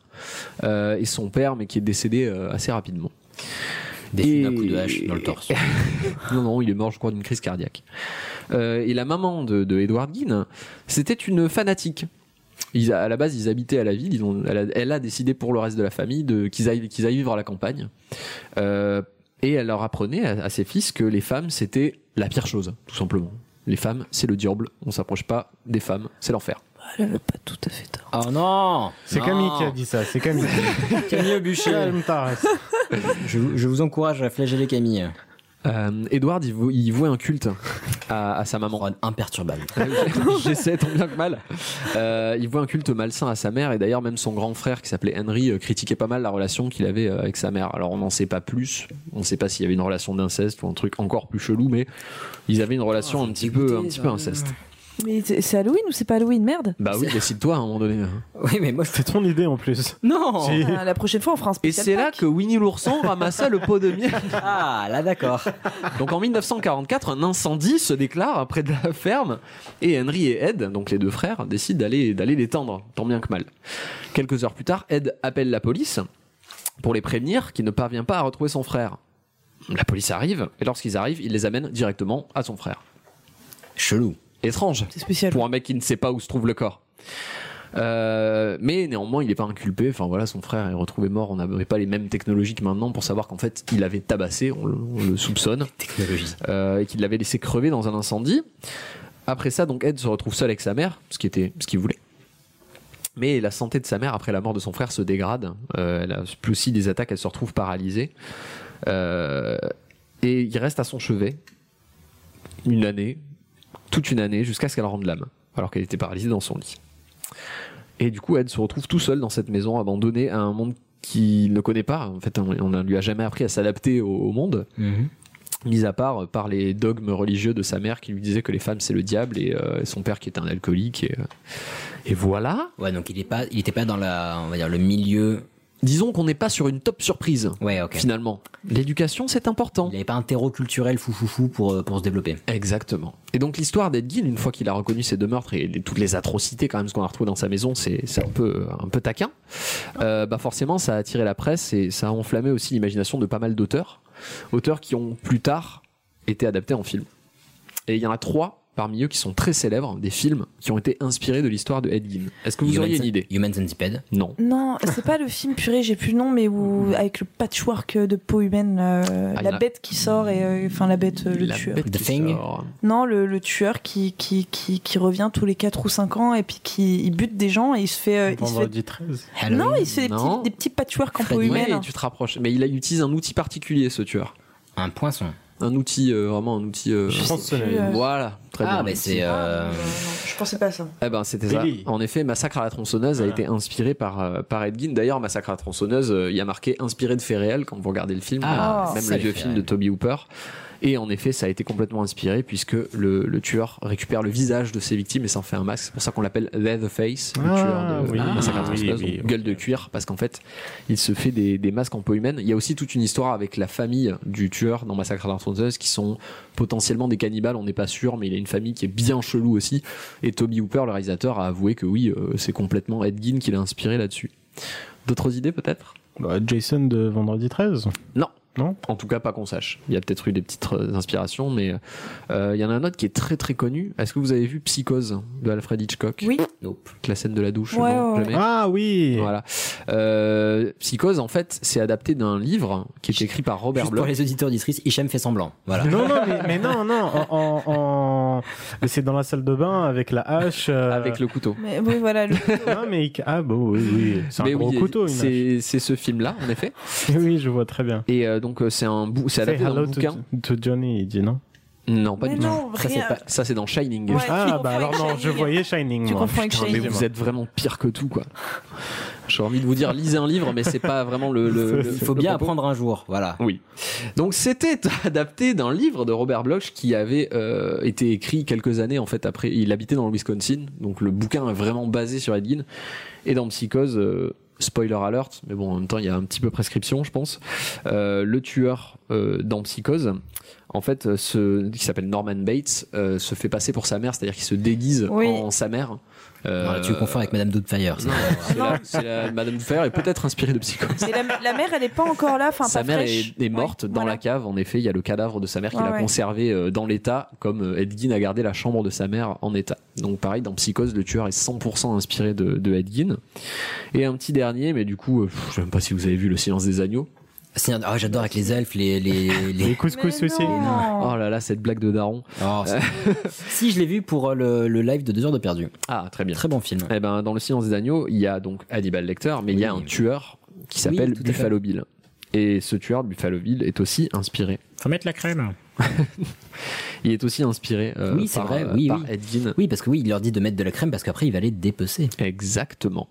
Euh, et son père, mais qui est décédé euh, assez rapidement. Défini d'un coup de hache dans le torse. Non, non, il est mort, je crois, d'une crise cardiaque. Euh, et la maman de, de Edward Ginn, c'était une fanatique. Ils, à la base, ils habitaient à la ville. Ils ont, elle, a, elle a décidé pour le reste de la famille de, qu'ils, aillent, qu'ils aillent vivre à la campagne. Euh, et elle leur apprenait à, à ses fils que les femmes, c'était la pire chose, tout simplement. Les femmes, c'est le diable. On s'approche pas des femmes, c'est l'enfer. Elle avait pas tout à fait tort. Oh non C'est Non. Camille qui a dit ça, c'est Camille. Camille au bûcher. Je, vous- je vous encourage à flageller Camille. Euh, Edward, il, vou- il vouait un culte à, à sa maman. Oh, imperturbable. J'essaie tant bien que mal. Euh, il voit un culte malsain à sa mère et d'ailleurs même son grand frère qui s'appelait Henry euh, critiquait pas mal la relation qu'il avait euh, avec sa mère. Alors on n'en sait pas plus. On ne sait pas s'il y avait une relation d'inceste ou un truc encore plus chelou, mais ils avaient une relation un petit peu, un petit peu inceste. Mais c'est Halloween ou c'est pas Halloween? Merde Bah oui, décide-toi à un moment donné. Oui, mais moi. C'est ton idée en plus. Non Si. Ah, La prochaine fois, on fera un Et spécial. c'est là que Winnie l'ourson ramassa le pot de miel. Ah, là, d'accord. Donc en 1944, un incendie se déclare près de la ferme et Henry et Ed, donc les deux frères, décident d'aller d'aller l'éteindre, tant bien que mal. Quelques heures plus tard, Ed appelle la police pour les prévenir qu'il ne parvient pas à retrouver son frère. La police arrive et lorsqu'ils arrivent, il les amène directement à son frère. Chelou. Étrange C'est spécial. pour un mec qui ne sait pas où se trouve le corps. Euh, mais néanmoins, il n'est pas inculpé. Enfin voilà, son frère est retrouvé mort. On n'avait pas les mêmes technologies que maintenant pour savoir qu'en fait, il avait tabassé. On le, on le soupçonne Technologie. euh, et qu'il l'avait laissé crever dans un incendie. Après ça, donc Ed se retrouve seul avec sa mère, ce qui était ce qu'il voulait. Mais la santé de sa mère après la mort de son frère se dégrade. Euh, elle a plus aussi des attaques, elle se retrouve paralysée. Euh, et il reste à son chevet une année, toute une année, jusqu'à ce qu'elle rende l'âme, alors qu'elle était paralysée dans son lit. Et du coup, Ed se retrouve tout seul dans cette maison, abandonné à un monde qu'il ne connaît pas. En fait, on ne lui a jamais appris à s'adapter au- au monde Mhm. mis à part par les dogmes religieux de sa mère qui lui disait que les femmes c'est le diable et euh, son père qui était un alcoolique et, euh, et voilà Ouais, donc il est pas, il était pas dans la, on va dire, le milieu. Disons qu'on n'est pas sur une top surprise Ouais, ok. finalement l'éducation c'est important Il avait pas un terreau culturel fou fou fou pour, euh, pour se développer. Exactement. Et donc l'histoire d'Ed Gein, une fois qu'il a reconnu ces deux meurtres et les- toutes les atrocités quand même ce qu'on a retrouvé dans sa maison, c'est c'est un peu un peu taquin. Euh, bah forcément ça a attiré la presse et ça a enflammé aussi l'imagination de pas mal d'auteurs, auteurs qui ont plus tard été adaptés en film. Et il y en a trois parmi eux qui sont très célèbres, des films qui ont été inspirés de l'histoire de Ed Gein. Est-ce que vous Human auriez une idée? Human Centipede. Non. Non, c'est pas le film purée, j'ai plus le nom, mais où avec le patchwork de peau humaine, euh, Ah, la bête qui sort et euh, enfin la bête, euh, le La tueur. bête The Thing. sort. Non, le, le tueur qui, qui, qui, qui revient tous les 4 ou 5 ans et puis qui il bute des gens et il se fait. euh, il se fait... Vendredi 13. Halloween. Non, il se fait des petits, des petits patchwork en peau humaine. Ouais, tu te rapproches. Mais il, a, il utilise un outil particulier, ce tueur. Un poinçon. Un outil, euh, vraiment un outil. euh, euh, Voilà, très Ah, bien. mais c'est. euh, je pensais pas à ça. Eh ben, c'était ça. En effet, Massacre à la tronçonneuse a été inspiré par, par Ed Gein. D'ailleurs, Massacre à la tronçonneuse, euh, il y a marqué inspiré de faits réels quand vous regardez le film, Ah, euh, même le vieux film de. Toby Hooper. Et en effet, ça a été complètement inspiré puisque le, le tueur récupère le visage de ses victimes et s'en fait un masque. C'est pour ça qu'on l'appelle Leatherface, le Ah, tueur de oui, Massacre oui. gueule de cuir, parce qu'en fait, il se fait des, des masques en peau humaine. Il y a aussi toute une histoire avec la famille du tueur dans Massacre à tronçonneuse qui sont potentiellement des cannibales, on n'est pas sûr, mais il a une famille qui est bien chelou aussi. Et Toby Hooper, le réalisateur, a avoué que oui, euh, c'est complètement Ed Gein qui l'a inspiré là-dessus. D'autres idées peut-être? Bah, Jason de Vendredi 13. Non. Non En tout cas, pas qu'on sache. Il y a peut-être eu des petites euh, inspirations, mais euh, il y en a un autre qui est très très connu. Est-ce que vous avez vu Psychose de Alfred Hitchcock? Oui, Nope. La scène de la douche Ouais, non, ouais, jamais Ah oui Voilà. Euh, Psychose, en fait, c'est adapté d'un livre qui est écrit par Robert Juste pour Bloch. les auditeurs auditrices, Hicham fait semblant. Voilà. Non, non, mais, mais non, non, en, en- en- mais c'est dans la salle de bain avec la hache. euh, Avec le couteau. mais oui, voilà. le- Non, mais il- ah bon, oui, oui, c'est un Mais gros oui, couteau. C'est ce film-là, en effet. Oui, je vois très bien. Et euh, donc, euh, c'est un bou- c'est adapté d'un bouquin. to, to Johnny, il dit non Non, pas Mais du tout. Ça, c'est rien. pas- ça, c'est dans Shining. Ouais, Ah, bah alors non, je voyais Shining. Tu moi. confonds avec Putain, Shining. Mais vous êtes vraiment pire que tout, quoi. J'ai envie de vous dire, lisez un livre, mais c'est pas vraiment le. le- le- Il faut le bien propos. apprendre un jour. Voilà. Oui. Donc c'était adapté d'un livre de Robert Bloch qui avait euh, été écrit quelques années en fait après. Il habitait dans le Wisconsin, donc le bouquin est vraiment basé sur Ed Gein. Et dans Psychose, euh, spoiler alert, mais bon en même temps il y a un petit peu prescription je pense. Euh, le tueur euh, dans Psychose, en fait, euh, ce, qui s'appelle Norman Bates, euh, se fait passer pour sa mère, c'est-à-dire qu'il se déguise Oui. en sa mère. Euh, Non, là, tu confonds avec Madame Doubtfire. c'est la, Madame Fer est peut-être inspirée de Psychose. La, la mère, elle est pas encore là, enfin Sa pas mère est, est morte Ouais, dans voilà. la cave. En effet, il y a le cadavre de sa mère qu'il Ouais, a ouais. conservé euh, dans l'état, comme euh, Ed Gein a gardé la chambre de sa mère en état. Donc pareil, dans Psychose, le tueur est 100% inspiré de, de Ed Gein. Et un petit dernier, mais du coup, euh, je sais même pas si vous avez vu Le Silence des agneaux. Ah, J'adore avec les elfes, les. les, les- Les couscous Mais aussi. non. Oh là là, cette blague de daron. Oh, si, je l'ai vu pour euh, le, le live de 2 heures de perdu. Ah, très bien. Très bon film. Eh ben, dans Le Silence des agneaux, il y a donc Hannibal Lecter, mais il y a Oui. un tueur qui s'appelle Oui. Buffalo Bill. Et ce tueur, Buffalo Bill, est aussi inspiré. Faut mettre la crème. Il est aussi inspiré euh, Oui, par, vrai, euh, oui, par oui. Ed Gein. Oui, parce que oui, il leur dit de mettre de la crème parce qu'après il va les dépecer. Exactement.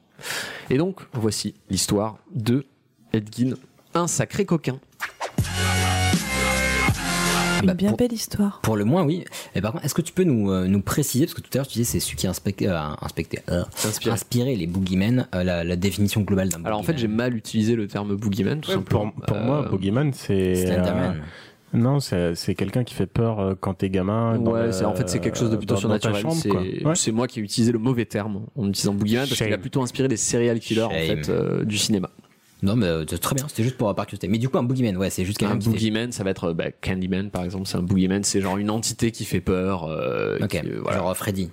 Et donc, voici l'histoire de Ed Gein, un sacré coquin. Une Bah, bien pour- belle histoire. Pour le moins, oui. Et par contre, est-ce que tu peux nous, euh, nous préciser, parce que tout à l'heure tu disais c'est celui qui a inspecté, euh, inspecté, euh, Inspiré. inspiré les boogeymen, euh, la, la définition globale d'un Alors en fait, j'ai boogeyman. mal utilisé le terme boogeyman, tout Ouais, simplement. pour, pour Euh, moi, Boogeyman, c'est. Slenderman. euh, non, c'est c'est quelqu'un qui fait peur quand t'es gamin. dans Ouais, le- en fait c'est quelque chose de plutôt dans- surnaturel. chambre, C'est quoi. Ouais. c'est moi qui ai utilisé le mauvais terme en utilisant boogeyman parce qu'il a plutôt inspiré des serial killers en Shame. fait euh, du cinéma. Non, mais euh, c'est très bien, c'était juste pour par curiosité. Mais du coup, un boogeyman, ouais, c'est juste quelqu'un Un qui fait- boogeyman, ça va être euh, bah, Candyman par exemple. C'est un boogeyman, c'est genre une entité qui fait peur. euh, Ok, qui, euh, voilà. genre Freddy.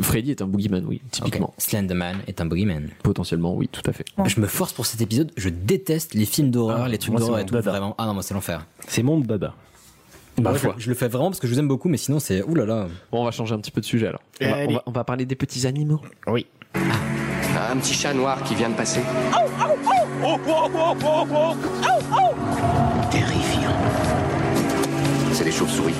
Freddy est un boogeyman, oui, typiquement. Slenderman est un boogeyman. Potentiellement, oui, tout à fait. Je me force pour cet épisode, je déteste les films d'horreur, Ah, les trucs moi, c'est d'horreur et tout, dada. vraiment. Ah non, moi c'est l'enfer. C'est mon dada. Bah, Moi, je, foi. je le fais vraiment parce que je vous aime beaucoup, mais sinon c'est oulala. Bon, on va changer un petit peu de sujet alors. On va, Allez. on va- on va parler des petits animaux. Oui. Un petit chat noir qui vient de passer. Terrifiant. C'est des chauves-souris.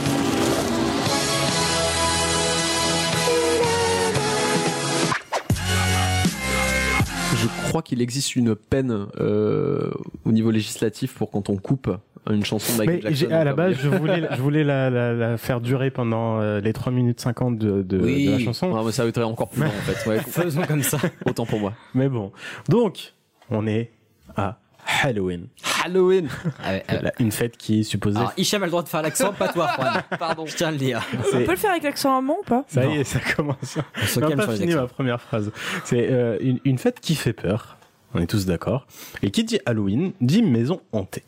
Je crois qu'il existe une peine euh, au niveau législatif pour quand on coupe une chanson de Mais Michael Jackson. j'ai- à la base, je voulais, je voulais la, la, la faire durer pendant euh, les 3 minutes 50 de, de, Oui. de la chanson. Non, mais ça va encore plus long en fait. Ouais, Faisons comme ça. autant pour moi. Mais bon. Donc, on est à Halloween. Halloween. Ah une fête qui est supposée. Alors, Hicham a le droit de faire l'accent, pas toi, Juan. Pardon, je tiens à le dire. On peut le faire avec l'accent allemand ou pas Ça y est, ça commence. On se calme pas fini ma première phrase. C'est euh, une, une fête qui fait peur. On est tous d'accord. Et qui dit Halloween dit maison hantée.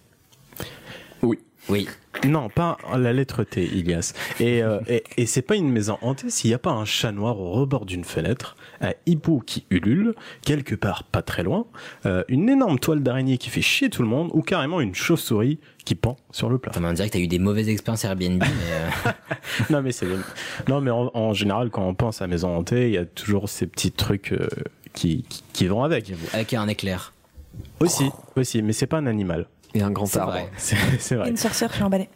Oui. Non, pas la lettre T, Ilias. Et, euh, et, et c'est pas une maison hantée s'il n'y a pas un chat noir au rebord d'une fenêtre, un hibou qui ulule, quelque part pas très loin, euh, une énorme toile d'araignée qui fait chier tout le monde, ou carrément une chauve-souris qui pend sur le plafond. Enfin, on dirait que t'as eu des mauvaises expériences Airbnb, mais euh, non mais c'est non mais en, en général quand on pense à maison hantée, il y a toujours ces petits trucs qui, qui qui vont avec. avec un éclair. Aussi, aussi, mais c'est pas un animal. Et un grand C'est arbre. vrai. C'est vrai. Une sorcière sur un balai.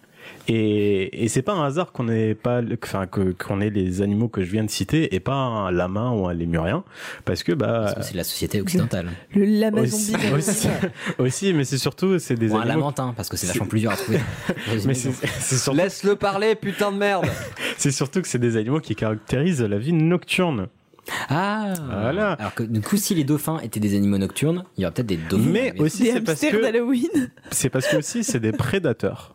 Et, et c'est pas un hasard qu'on ait pas, le- enfin que qu'on ait les animaux que je viens de citer et pas un lama ou un lémurien, parce que bah c'est la société occidentale. Le lama aussi, zombie. aussi, aussi, mais c'est surtout c'est des Ou un animaux. lamentin, parce que c'est vachement plus dur à trouver. Mais surtout, Laisse-le parler, putain de merde. c'est surtout que c'est des animaux qui caractérisent la vie nocturne. Ah Voilà. Alors que du coup, si les dauphins étaient des animaux nocturnes, il y aurait peut-être des dauphins. Mais aussi Des c'est parce que d'Halloween. c'est parce que aussi c'est des prédateurs.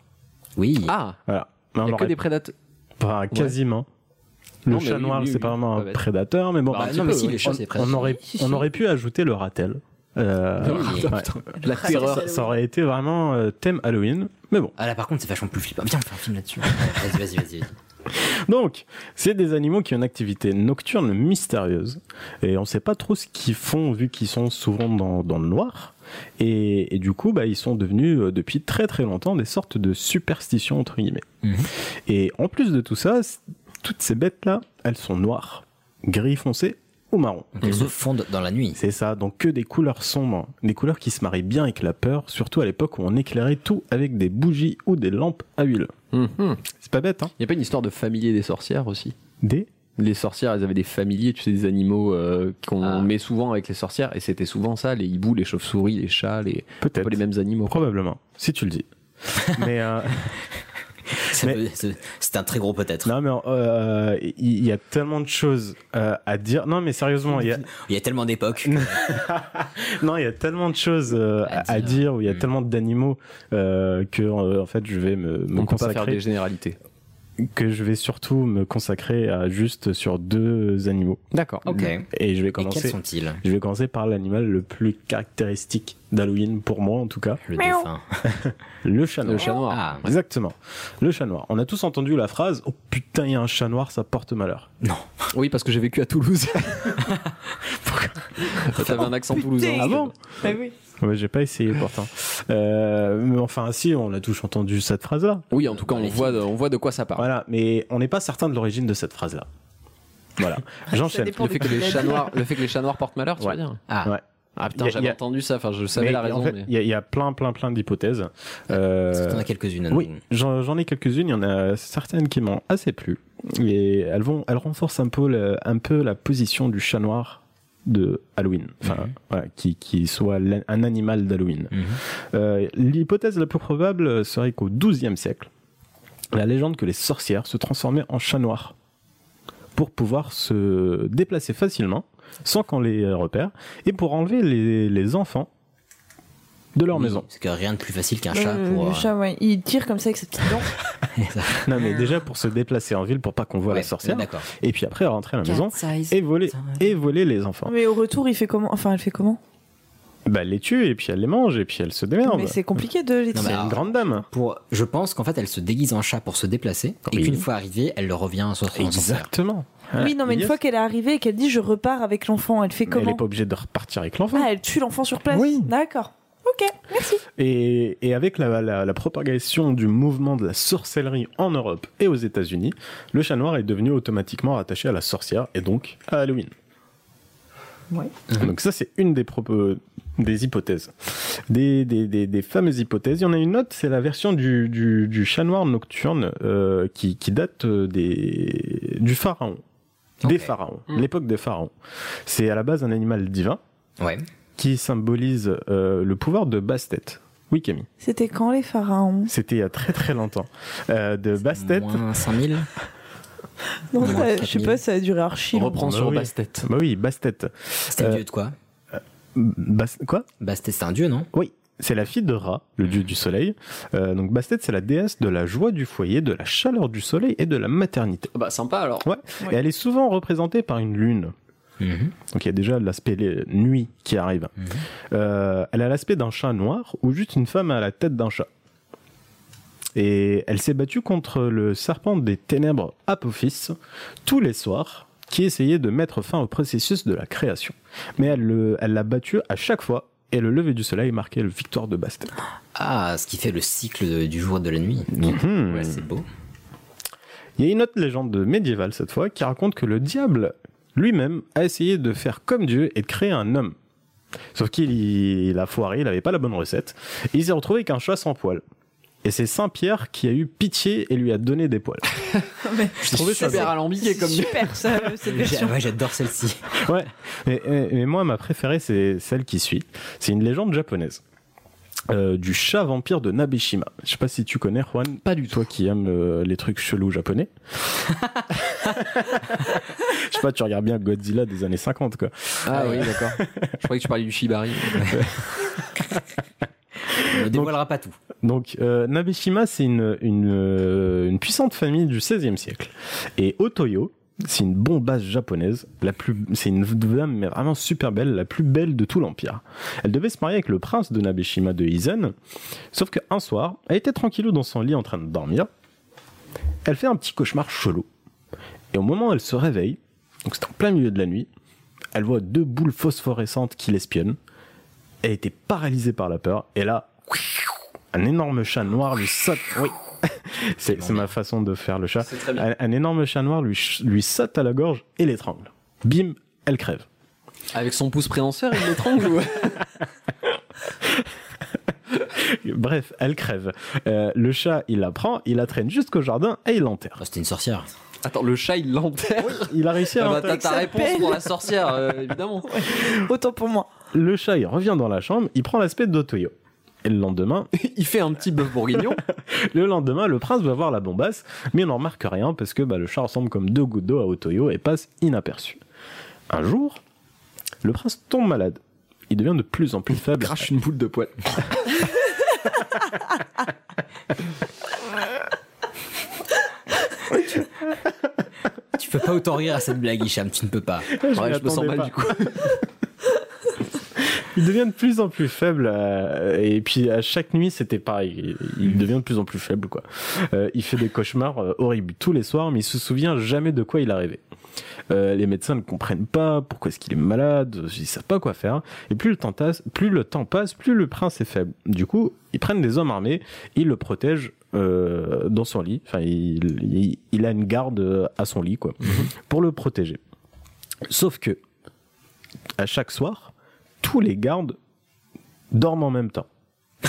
Oui. Ah, Voilà. Mais il on y a que des prédateurs. pas quasiment. Le Non, chat noir, c'est pas vraiment un prédateur, mais bon, Bah, Bah, non, mais si, les chats, c'est on, aurait, on aurait pu ajouter le ratel. Euh, Oui. ouais. La terreur. ça, ça aurait été vraiment euh, thème Halloween. Mais bon. Ah là, par contre, c'est vachement plus flippant. Viens, on fait un film là-dessus. Vas-y, vas-y, vas-y. Donc, c'est des animaux qui ont une activité nocturne mystérieuse. Et on sait pas trop ce qu'ils font vu qu'ils sont souvent dans, dans le noir. Et, et du coup, bah, ils sont devenus euh, depuis très très longtemps des sortes de superstitions entre guillemets. Mhm. Et en plus de tout ça, toutes ces bêtes-là, elles sont noires, gris foncé ou marron. Donc elles se fondent dans la nuit. C'est ça, donc que des couleurs sombres, des couleurs qui se marient bien avec la peur, surtout à l'époque où on éclairait tout avec des bougies ou des lampes à huile. Mhm. C'est pas bête, hein Il y a pas une histoire de familier des sorcières aussi? Des? Les sorcières, elles avaient des familiers, tu sais, des animaux euh, qu'on Ah. met souvent avec les sorcières, et c'était souvent ça, les hiboux, les chauves-souris, les chats, les Peut-être. pas les mêmes animaux. Probablement, si tu le dis. mais euh, C'est un très gros peut-être. non, mais euh, il y, a tellement de choses euh, à dire. Non, mais sérieusement, il y a Il y a tellement d'époques. non, il y a tellement de choses euh, À dire. dire. Où il y a Mm. tellement d'animaux euh, que euh, en fait je vais me, me On peut pas faire consacrer des généralités. Que je vais surtout me consacrer à juste sur deux animaux. D'accord. Ok. Et je vais Et quels commencer. sont-ils? Je vais commencer par l'animal le plus caractéristique d'Halloween pour moi en tout cas, Le dauphin. le chat noir. Le chat noir. Ah, Exactement. Le chat noir. On a tous entendu la phrase Oh putain, il y a un chat noir, ça porte malheur. non. Oui, parce que j'ai vécu à Toulouse. T'avais un accent toulousain. Ah bon? Ah oui. Ouais, j'ai pas essayé pourtant. Euh, mais enfin, si, on a tous entendu cette phrase-là. Oui, en tout cas, on voit, de, on voit de quoi ça parle. Voilà, mais on n'est pas certain de l'origine de cette phrase-là. Voilà. J'enchaîne. Le fait, que les chats noirs, le fait que les chats noirs portent malheur, tu Ouais. veux dire Ah, Ouais. Ah putain, j'avais a- entendu ça, enfin je savais Mais la raison. en fait, mais... il y, a- il y a plein, plein, plein d'hypothèses. Euh, parce que t'en as quelques-unes. oui, j'en j'en ai quelques-unes. Il y en a certaines qui m'ont assez plu. Et elles vont, elles renforcent un peu, le- un peu la position du chat noir de Halloween. Enfin, Mhm. voilà, qui, qui soit un animal d'Halloween. Mhm. Euh, L'hypothèse la plus probable serait qu'au XIIe siècle, la légende que les sorcières se transformaient en chats noirs pour pouvoir se déplacer facilement sans qu'on les repère et pour enlever les, les enfants de leur Oui, maison. C'est que rien de plus facile qu'un Le- chat le, pour. le euh, chat, ouais, il tire comme ça avec ses petites dents. Non mais déjà pour se déplacer en ville pour pas qu'on voit ouais, la sorcière D'accord. et puis après rentrer à la Cat maison size. et voler et voler les enfants. Mais au retour, il fait comment? Enfin, elle fait comment? Bah elle les tue et puis elle les mange et puis elle se démerde. Mais c'est compliqué de les Non, C'est une grande dame. Pour, je pense qu'en fait, elle se déguise en chat pour se déplacer et qu'une fois arrivée, elle revient sur son Exactement. Oui, non, mais une fois qu'elle est arrivée et qu'elle dit je repars avec l'enfant, elle fait Mais elle comment? est pas obligée de repartir avec l'enfant. Ah, elle tue l'enfant sur place Oui. D'accord. Ok, merci. Et, et avec la, la- la propagation du mouvement de la sorcellerie en Europe et aux États-Unis, le chat noir est devenu automatiquement rattaché à la sorcière et donc à Halloween. Ouais. Donc ça c'est une des propos, des hypothèses, des, des, des, des fameuses hypothèses. Il y en a une autre, c'est la version du, du, du chat noir nocturne euh, qui, qui date euh, des, du pharaon, des pharaons, Mm. l'époque des pharaons. C'est à la base un animal divin Ouais. Qui symbolise euh, le pouvoir de Bastet. Oui Camille. C'était quand les pharaons? C'était il y a très très longtemps. Euh, de Bastet. Moins 5000. Non, Moins ça- je sais 4000. pas, ça a duré archi. On reprend Bah sur oui. Bastet. Bah oui, Bastet. C'était Euh, le dieu de quoi? Bas- quoi? C'était c'était un dieu, non? Oui, c'est la fille de Ra, le dieu du soleil. Euh, donc Bastet, c'est la déesse de la joie du foyer, de la chaleur du soleil et de la maternité. Bah sympa alors. Ouais. Et elle est souvent représentée par une lune. Mhm. Donc il y a déjà l'aspect nuit qui arrive. Mhm. Euh, elle a l'aspect d'un chat noir ou juste une femme à la tête d'un chat. Et elle s'est battue contre le serpent des ténèbres Apophis tous les soirs, qui essayait de mettre fin au processus de la création. Mais elle le- elle l'a battu à chaque fois, et le lever du soleil marquait la victoire de Bastet. Ah, ce qui fait le cycle de- du jour et de la nuit. Mhm. Ouais, c'est beau. Il y a une autre légende médiévale cette fois qui raconte que le diable lui-même a essayé de faire comme Dieu et de créer un homme. Sauf qu'il il a foiré, il n'avait pas la bonne recette. Et il s'est retrouvé avec un chat sans poils. Et c'est Saint Pierre qui a eu pitié et lui a donné des poils. Je trouvais Ça, super alambiqué comme Super, ça, cette version. Ouais, j'adore celle-ci. Ouais. Mais, mais- mais moi, ma préférée, c'est celle qui suit. C'est une légende japonaise. Euh, du chat vampire de Nabeshima. Je sais pas si tu connais Juan. Pas du tout. Toi qui aimes euh, les trucs chelous japonais. Je sais pas, tu regardes bien Godzilla des années 50 quoi. Ah oui, d'accord. Je croyais que tu parlais du Shibari. On ne dévoilera pas tout. Donc euh, Nabeshima, c'est une, une, euh, une puissante famille du XVIe siècle. Et Otoyo, c'est une bombasse japonaise, la plus, c'est une dame vraiment super belle, la plus belle de tout l'empire. Elle devait se marier avec le prince de Nabeshima de Hizen, sauf qu'un soir, elle était tranquillou dans son lit en train de dormir. Elle fait un petit cauchemar chelou. Et au moment où elle se réveille, donc c'est en plein milieu de la nuit, elle voit deux boules phosphorescentes qui l'espionnent. Elle était paralysée par la peur, et là, un énorme chat noir lui saute. c'est ma façon de faire le chat. C'est très bien. Un, un énorme chat noir lui, saute à la gorge et l'étrangle. Bim, elle crève. Avec son pouce préhenseur, il l'étrangle ou... Bref, elle crève. Euh, le chat, il la prend, il la traîne jusqu'au jardin et il l'enterre. Oh, C'était une sorcière. Attends, le chat, il l'enterre Il a réussi à Ah bah, l'enterrer. T'as ta réponse pour la sorcière, euh, évidemment. Autant pour moi. Le chat, il revient dans la chambre, il prend l'aspect d'Otoyo. Et le lendemain, Il fait un petit bœuf bourguignon. le lendemain, le prince va voir la bombasse, mais il n'en remarque rien parce que bah, le chat ressemble comme deux gouttes d'eau à Otoyo et passe inaperçu. Un jour, le prince tombe malade. Il devient de plus en plus faible. Crache une boule de poil. Tu peux pas autant rire à cette blague, Hicham, tu ne peux pas. Je Ouais, m'y je me sens mal pas. du coup. Il devient de plus en plus faible euh, et puis à chaque nuit c'était pareil. Il, il devient de plus en plus faible quoi. Euh, il fait des cauchemars euh, horribles tous les soirs, mais il se souvient jamais de quoi il arrivé. Euh, les médecins ne comprennent pas pourquoi est-ce qu'il est malade, ils savent pas quoi faire. Et plus le temps passe, plus le temps passe, plus le prince est faible. Du coup, ils prennent des hommes armés, ils le protègent dans son lit. Enfin, il, il, il a une garde à son lit quoi, pour le protéger. Sauf que à chaque soir, tous les gardes dorment en même temps.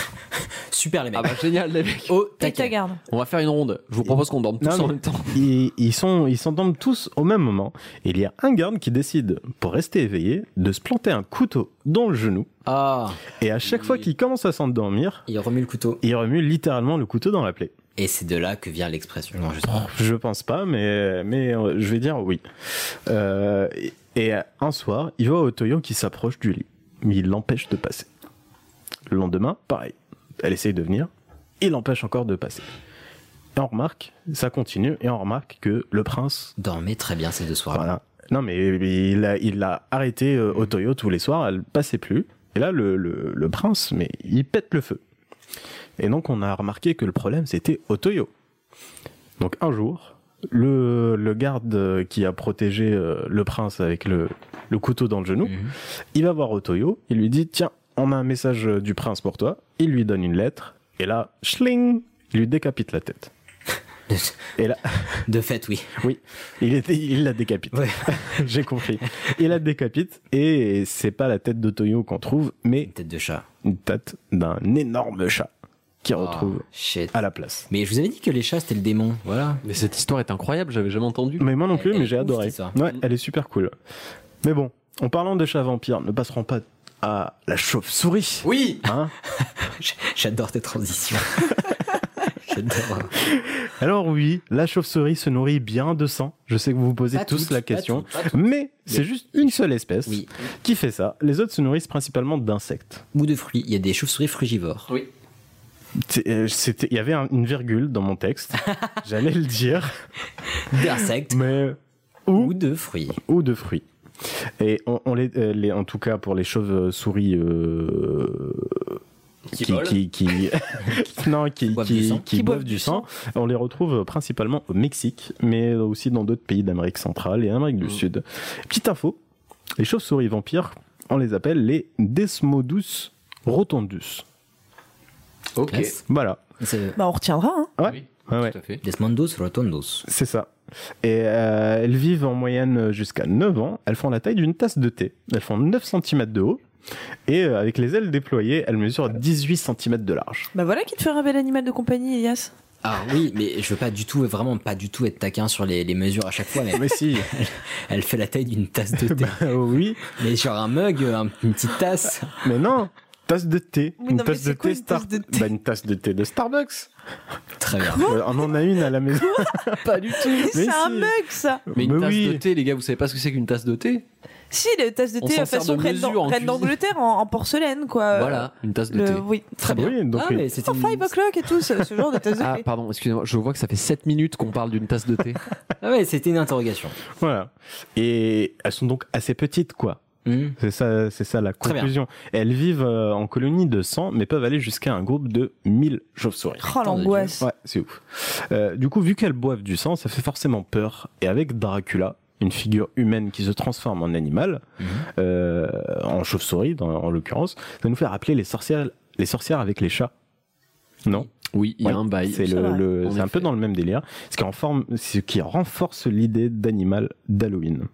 Super les mecs. Ah bah génial les mecs. Oh, ta garde. On va faire une ronde. Je vous propose qu'on dorme tous Non, en même temps. Ils, ils sont, ils s'endorment tous au même moment. Et il y a un garde qui décide, pour rester éveillé, de se planter un couteau dans le genou. Ah, Et à chaque fois qu'il commence à s'endormir, il remue le couteau. il remue littéralement le couteau dans la plaie. Et c'est de là que vient l'expression. Non, je. Je pense pas, mais, mais euh, je vais dire oui. Euh, et, et un soir, il voit Otoyo qui s'approche du lit, mais il l'empêche de passer. Le lendemain, pareil. Elle essaye de venir, il l'empêche encore de passer. Et on remarque, ça continue, et on remarque que le prince Dormait très bien ces deux soirs. Voilà. Non, mais il a, il a arrêté euh, Otoyo tous les soirs, elle passait plus. Et là, le, le, le prince, mais il pète le feu. Et donc, on a remarqué que le problème, c'était Otoyo. Donc, un jour, le, le garde qui a protégé euh, le prince avec le, le couteau dans le genou, il va voir Otoyo, il lui dit Tiens, on a un message du prince pour toi. Il lui donne une lettre, et là, schling, il lui décapite la tête. Et là, De fait, oui. oui, il, était, il la décapite. J'ai compris. Il la décapite et c'est pas la tête de Toyo qu'on trouve, mais Une tête de chat. une tête d'un énorme chat qui retrouve Oh, shit. à la place. Mais je vous avais dit que les chats c'était le démon. Voilà. Mais cette histoire est incroyable, j'avais jamais entendu. Mais moi non plus, Elle mais j'ai adoré. Ouais, elle est super cool. Mais bon, en parlant de chats vampires, ne passerons pas à la chauve-souris. Oui Hein J'adore tes transitions. J'adore. Alors oui, la chauve-souris se nourrit bien de sang. Je sais que vous vous posez Pas tous toutes, la pas question, toutes, pas toutes. mais c'est juste une seule espèce Oui. qui fait ça. Les autres se nourrissent principalement d'insectes. Ou de fruits. Il y a des chauves-souris frugivores. Oui. Euh, il y avait un- une virgule dans mon texte. J'allais le dire, D'insectes mais ou de fruits. ou de fruits. Et on, on les, euh, les- en tout cas pour les chauves-souris euh, Qui qui, qui, qui- non, qui, Boivent qui- du sang. qui Qui boivent boivent du du sang, on les retrouve principalement au Mexique, mais aussi dans d'autres pays d'Amérique centrale et Amérique du Sud. Petite info, les chauves-souris vampires, on les appelle les Desmodus rotundus. Ok. Voilà. Bah, on retiendra, hein. Ouais. Oui, Ouais, ouais. tout à fait. Desmondos rotondos. C'est ça. Et euh, elles vivent en moyenne jusqu'à 9 ans. Elles font la taille d'une tasse de thé. Elles font 9 cm de haut. Et euh, avec les ailes déployées, elles mesurent 18 cm de large. Bah voilà qui te fait un bel animal de compagnie, Elias. Ah oui, mais je veux pas du tout, vraiment pas du tout être taquin sur les, les mesures à chaque fois, mais Mais si, elle fait la taille d'une tasse de thé. euh, oui, Mais genre un mug, un- une petite tasse. mais non, tasse de thé. Oui, une non, tasse de quoi thé une tasse Star- de thé Bah, une tasse de thé de Starbucks. Très bien. Euh, on en a une à la maison. Pas du tout. Mais C'est un mug, ça. Mais une Mais tasse oui. de thé, les gars, vous savez pas ce que c'est qu'une tasse de thé? Si, les tasses de thé façon de reine d'Angleterre en, en porcelaine, quoi. Voilà, une tasse de Le- thé. Oui. Très bien. Oui, donc ah, mais c'était Oh, une- five o'clock et tout, ce, ce genre de tasse de Ah, thé. pardon, excusez-moi, je vois que ça fait 7 minutes qu'on parle d'une tasse de thé. Ah ouais, c'était une interrogation. Voilà. Et elles sont donc assez petites, quoi. Hmm. C'est ça, c'est ça la conclusion. Elles vivent euh, en colonie de 100, mais peuvent aller jusqu'à un groupe de 1000 chauves-souris. Oh, l'angoisse. Ouais, c'est ouf. Euh, du coup, vu qu'elles boivent du sang, ça fait forcément peur. Et avec Dracula, une figure humaine qui se transforme en animal, Mhm. euh, en chauve-souris dans- en l'occurrence, ça nous fait rappeler les sorcières, les sorcières avec les chats. Non? Oui, il y a Ouais, un bail. C'est le, le- c'est un peu dans le même délire, ce qui, renforme, ce qui renforce l'idée d'animal d'Halloween.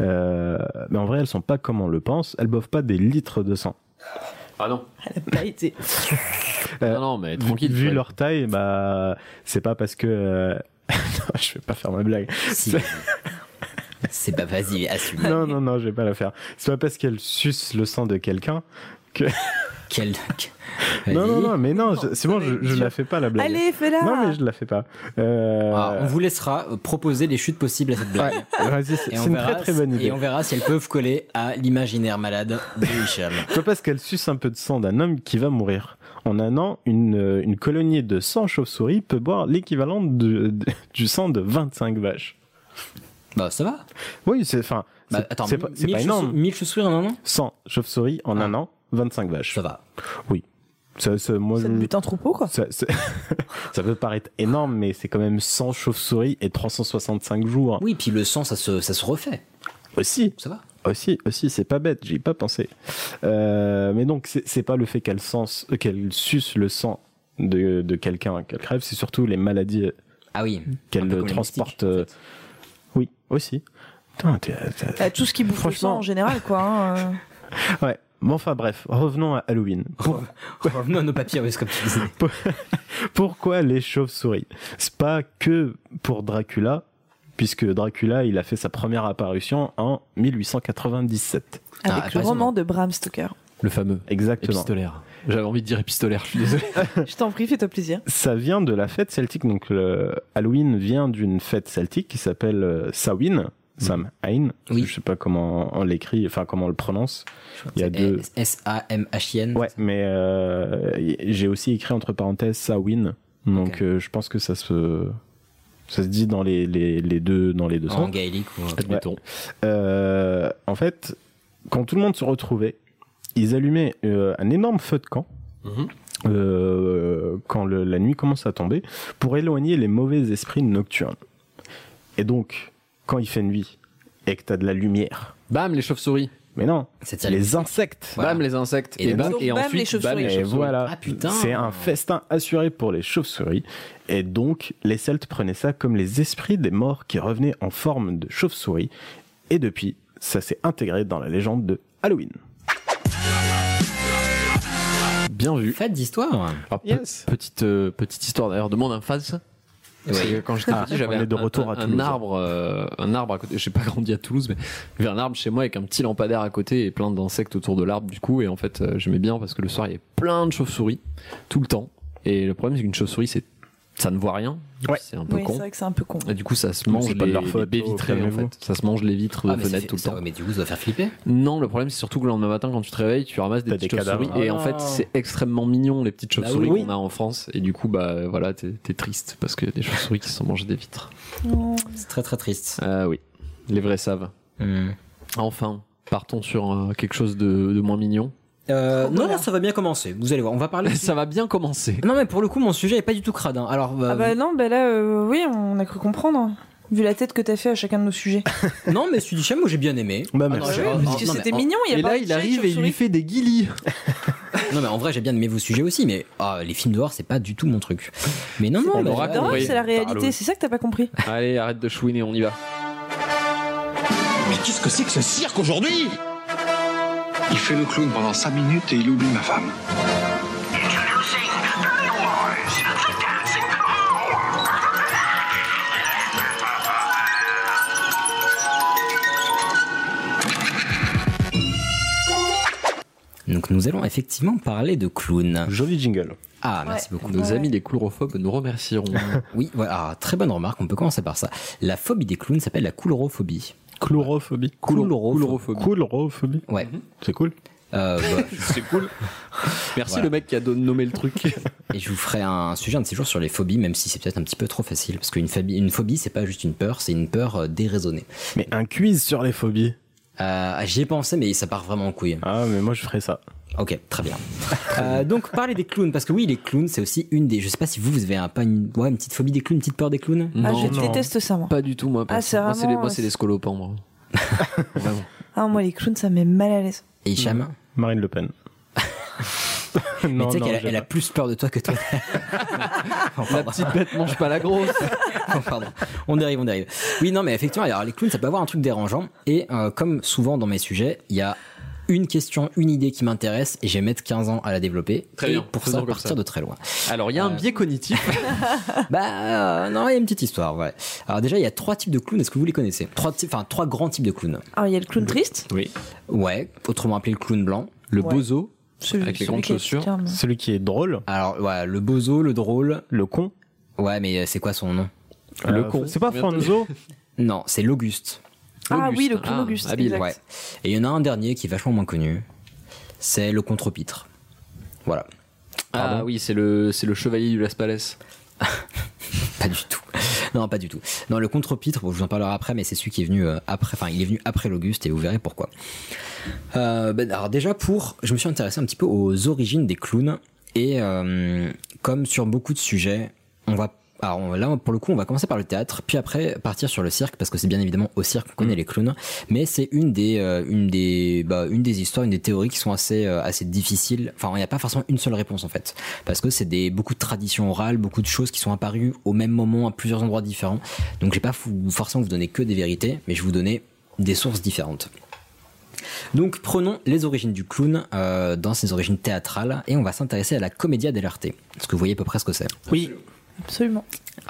Euh, mais en vrai, elles sont pas comme on le pense. Elles boivent pas des litres de sang. Ah non. Elle a pas été. Euh, Ah non, mais Vu- tranquille. Vu leur taille, bah, c'est pas parce que. euh, non, je vais pas faire ma blague. Si. C'est pas vas-y, assume. Non, non, non, je vais pas la faire. C'est pas parce qu'elles sucent le sang de quelqu'un que. Quel. Non, non, non, mais non, c'est bon, je, je la fais pas la blague. Allez, fais-la. Non, mais je la fais pas. Euh, Ah, on vous laissera euh, proposer les chutes possibles à cette blague. ouais, c'est une verra, très très bonne idée. et on verra si elles peuvent coller à l'imaginaire malade de Michel. Pas parce qu'elle suce un peu de sang d'un homme qui va mourir. En un an, une, euh, une colonie de 100 chauves-souris peut boire l'équivalent du sang de 25 vaches. Bah, ça va. Oui, c'est enfin, Bah, attends, c'est pas, c'est 1000 pas énorme. chaussures- 1000 chaussures en un an? 100 chauves-souris en Ah. un an, 25 vaches. Ça va. Ça, ça- moi, Ça te bute un troupeau, quoi. ça, ça- ça peut paraître énorme, mais c'est quand même 100 chauves-souris et 365 jours. Oui, puis le sang, ça se, ça se refait. Aussi, Ça va. aussi, aussi, c'est pas bête, j'y ai pas pensé. Euh, mais donc, c'est c'est pas le fait qu'elle sens- euh, qu'elle suce le sang de, de quelqu'un qu'elle crève, c'est surtout les maladies Ah oui. Qu'elle transporte. en euh, fait. Oui, aussi. Putain, Euh, tout ce qui bouffe le sang en général, quoi. hein, euh. Ouais. Bon, enfin bref, revenons à Halloween. Pour- Revenons à nos papiers, oui, c'est comme tu disais. pourquoi les chauves-souris? C'est pas que pour Dracula, puisque Dracula, il a fait sa première apparition en 1897. Ah, Avec le pas roman de Bram Stoker. Le fameux. Exactement. Épistolaire. J'avais envie de dire épistolaire, je suis désolé. Je t'en prie, fais-toi plaisir. Ça vient de la fête celtique. Donc, le Halloween vient d'une fête celtique qui s'appelle euh, Samhain. Samhain. Oui. Je sais pas comment on l'écrit, enfin comment on le prononce. Il y a deux. S-A-M-H-I-N. Ouais, mais euh, j'ai aussi écrit entre parenthèses Samhain. Donc, euh, je pense que ça se ça se dit dans les, les, les deux dans les deux En sens. gaélique ou. Admettons. Euh, en fait, quand tout le monde se retrouvait, ils allumaient un énorme feu de camp. Mhm. quand le- la nuit commence à tomber, pour éloigner les mauvais esprits nocturnes. Et donc, quand il fait nuit et que t'as de la lumière, Bam, les chauves-souris. mais non, C'est les insectes. Voilà. Bam, les insectes. Et Et, bam, et bam, les ensuite, bam, chauves-souris. les Et chauves-souris. voilà, Ah, putain. c'est un festin assuré pour les chauves-souris. Et donc, les Celtes prenaient ça comme les esprits des morts qui revenaient en forme de chauves-souris. Et depuis, ça s'est intégré dans la légende de Halloween. Bien vu. Fête d'histoire. Pe- Yes. petite, euh, petite histoire d'ailleurs de mon emphase. Parce que quand j'étais Ah, petit, j'avais un- retour à un, un Toulouse. arbre, euh, un arbre à côté. J'ai pas grandi à Toulouse, mais il y avait un arbre chez moi avec un petit lampadaire à côté et plein d'insectes autour de l'arbre. Du coup, et en fait, euh, j'aimais bien parce que le soir, il y avait plein de chauves-souris tout le temps. Et le problème, c'est qu'une chauve-souris, c'est ça ne voit rien. Ouais. C'est un peu Oui, c'est con. vrai que c'est un peu con. Et du coup, ça se mange c'est pas de les, leur faute, les baies vitrées, en calmez-vous. fait. Ça se mange les vitres de Ah, ça fenêtres fait- tout le ça- temps. mais du coup, ça doit faire flipper. Non, le problème c'est surtout que le lendemain matin quand tu te réveilles, tu ramasses des petites chauves-souris et Ah. en fait c'est extrêmement mignon les petites chauves-souris oui. qu'on a en France et du coup bah voilà t'es triste parce qu'il y a des chauves-souris qui se sont mangées des vitres. Oh. C'est très très triste. Ah oui, les vrais savent. Hmm. Enfin, partons sur euh, quelque chose de, de moins mignon. Euh, non, non, ça va bien commencer. Vous allez voir, on va parler. Ça va bien commencer. non, mais pour le coup, mon sujet est pas du tout crade. hein. Alors, euh, Ah bah non, bah là, euh, oui, on a cru comprendre. Vu la tête que t'as fait à chacun de nos sujets. non, mais celui du Cham, moi j'ai bien aimé. Bah, Ah, merci. j'ai- ah, parce que non, mais c'était en- mignon, il y a Et pas là il arrive et il lui fait des guilis. Non, mais en vrai, j'ai bien aimé vos sujets aussi, mais ah, les films d'horreur, c'est pas du tout mon truc. Mais non, non, On bah, compris. c'est la réalité, c'est ça que t'as pas compris. Allez arrête de chouiner, on y va. Mais qu'est-ce que c'est que ce cirque aujourd'hui? Il fait le clown pendant 5 minutes et il oublie ma femme. Donc nous allons effectivement parler de clown. Joli jingle. Ah, merci Ouais. beaucoup. Nos Ouais. amis les chlorophobes nous remercieront. Oui, voilà, ah, très bonne remarque, on peut commencer par ça. La phobie des clowns s'appelle la coulrophobie. Chlorophobie. Coulrophobie. Coulrophobie. Ouais. C'est cool. Euh, bah, c'est cool. Merci Voilà. le mec qui a nommé le truc. et je vous ferai un sujet un de ces jours sur les phobies, même si c'est peut-être un petit peu trop facile, parce qu'une phobie, une phobie, c'est pas juste une peur, c'est une peur euh, déraisonnée. Mais un quiz sur les phobies. Euh, J'y ai pensé, mais ça part vraiment en couille. Ah, mais moi je ferais ça. Ok, très bien. Euh, donc parler des clowns, parce que oui, les clowns, c'est aussi une des. Je sais pas si vous, vous avez un, pas une, ouais, une petite phobie des clowns, une petite peur des clowns? Ah, je non. déteste ça, moi. Pas du tout moi. Ah, perso. c'est moi c'est les, vraiment- moi, c'est les scolopends moi. Vraiment. Ah, moi, les clowns, ça me met mal à l'aise. Et Hicham Marine Le Pen. Mais tu sais qu'elle a, elle plus peur de toi que toi. La petite bête mange pas la grosse. Pardon. On dérive, on dérive. Oui, non, mais effectivement, alors les clowns, ça peut avoir un truc dérangeant. Et euh, comme souvent dans mes sujets, il y a une question, une idée qui m'intéresse et je vais mettre 15 ans à la développer. Très et bien, pour ça, partir ça. de très loin. Alors il y a un Euh, biais cognitif. Bah, euh, non, il y a une petite histoire, ouais. Alors déjà, il y a trois types de clowns. Est-ce que vous les connaissez? Trois, types- enfin, trois grands types de clowns. Alors, il y a le clown triste. Oui. Ouais, autrement appelé le clown blanc. Le Ouais. bozo. Celui- Avec les grandes chaussures. Celui qui est drôle, Alors, ouais, le bozo, le drôle. le con. Ouais, mais euh, c'est quoi son nom? Le Euh, con. C'est pas Franzo? Non, c'est l'Auguste. Ah oui, le Auguste. clown Ah, Auguste. habile. exact. Ouais. Et il y en a un dernier qui est vachement moins connu. C'est le contre-pitre. Voilà. Ah Pardon oui, c'est le c'est le chevalier du Las Palais. Pas du tout. Non, pas du tout. Non, le contre-pitre, je vous en parlerai après, mais c'est celui qui est venu euh, après, enfin, il est venu après l'Auguste et vous verrez pourquoi. Euh, ben, alors déjà pour, je me suis intéressé un petit peu aux origines des clowns et euh, comme sur beaucoup de sujets, on va alors on- là pour le coup on va commencer par le théâtre puis après partir sur le cirque parce que c'est bien évidemment au cirque qu'on connaît les clowns. Mais c'est une des euh, une des bah, une des histoires une des théories qui sont assez euh, assez difficiles. Enfin il n'y a pas forcément une seule réponse en fait. Parce que c'est des beaucoup de traditions orales beaucoup de choses qui sont apparues au même moment à plusieurs endroits différents. Donc je vais pas forcément vous donner que des vérités mais je vais vous donner des sources différentes. Donc prenons les origines du clown euh, dans ses origines théâtrales et on va s'intéresser à la commedia dell'arte. Est-ce que vous voyez à peu près ce que c'est? Oui. Absolument.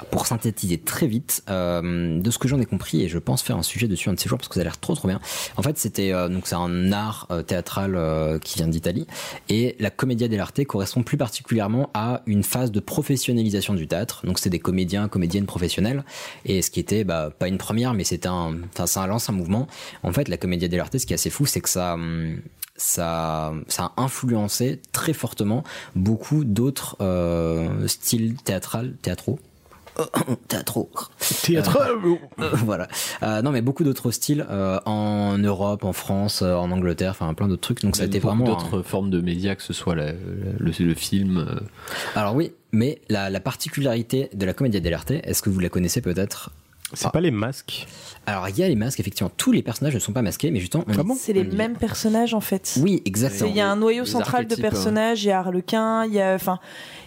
Pour synthétiser très vite, euh, de ce que j'en ai compris, et je pense faire un sujet dessus un de ces jours parce que ça a l'air trop trop bien. En fait, c'était euh, donc c'est un art euh, théâtral qui vient d'Italie, et la commedia dell'arte correspond plus particulièrement à une phase de professionnalisation du théâtre. Donc c'est des comédiens, comédiennes professionnels, et ce qui était bah, pas une première, mais c'était un, enfin ça lance un mouvement. En fait, la commedia dell'arte, ce qui est assez fou, c'est que ça hum, ça, ça a influencé très fortement beaucoup d'autres euh, styles théâtrales, théâtraux. Théâtraux. Théâtral. Euh, voilà. Euh, non, mais beaucoup d'autres styles euh, en Europe, en France, euh, en Angleterre, enfin plein d'autres trucs. Donc ça a été Beaucoup vraiment. un- d'autres formes de médias, que ce soit la- le, le film. euh, Alors oui, mais la, la particularité de la comédia dell'arte, est-ce que vous la connaissez peut-être? C'est pas les masques. Alors il y a les masques, effectivement. Tous les personnages ne sont pas masqués, mais justement. on- C'est les on mêmes personnages en fait. Oui, exactement. Il y a un noyau Les central de hein. personnages, il y a Harlequin, il y a, enfin,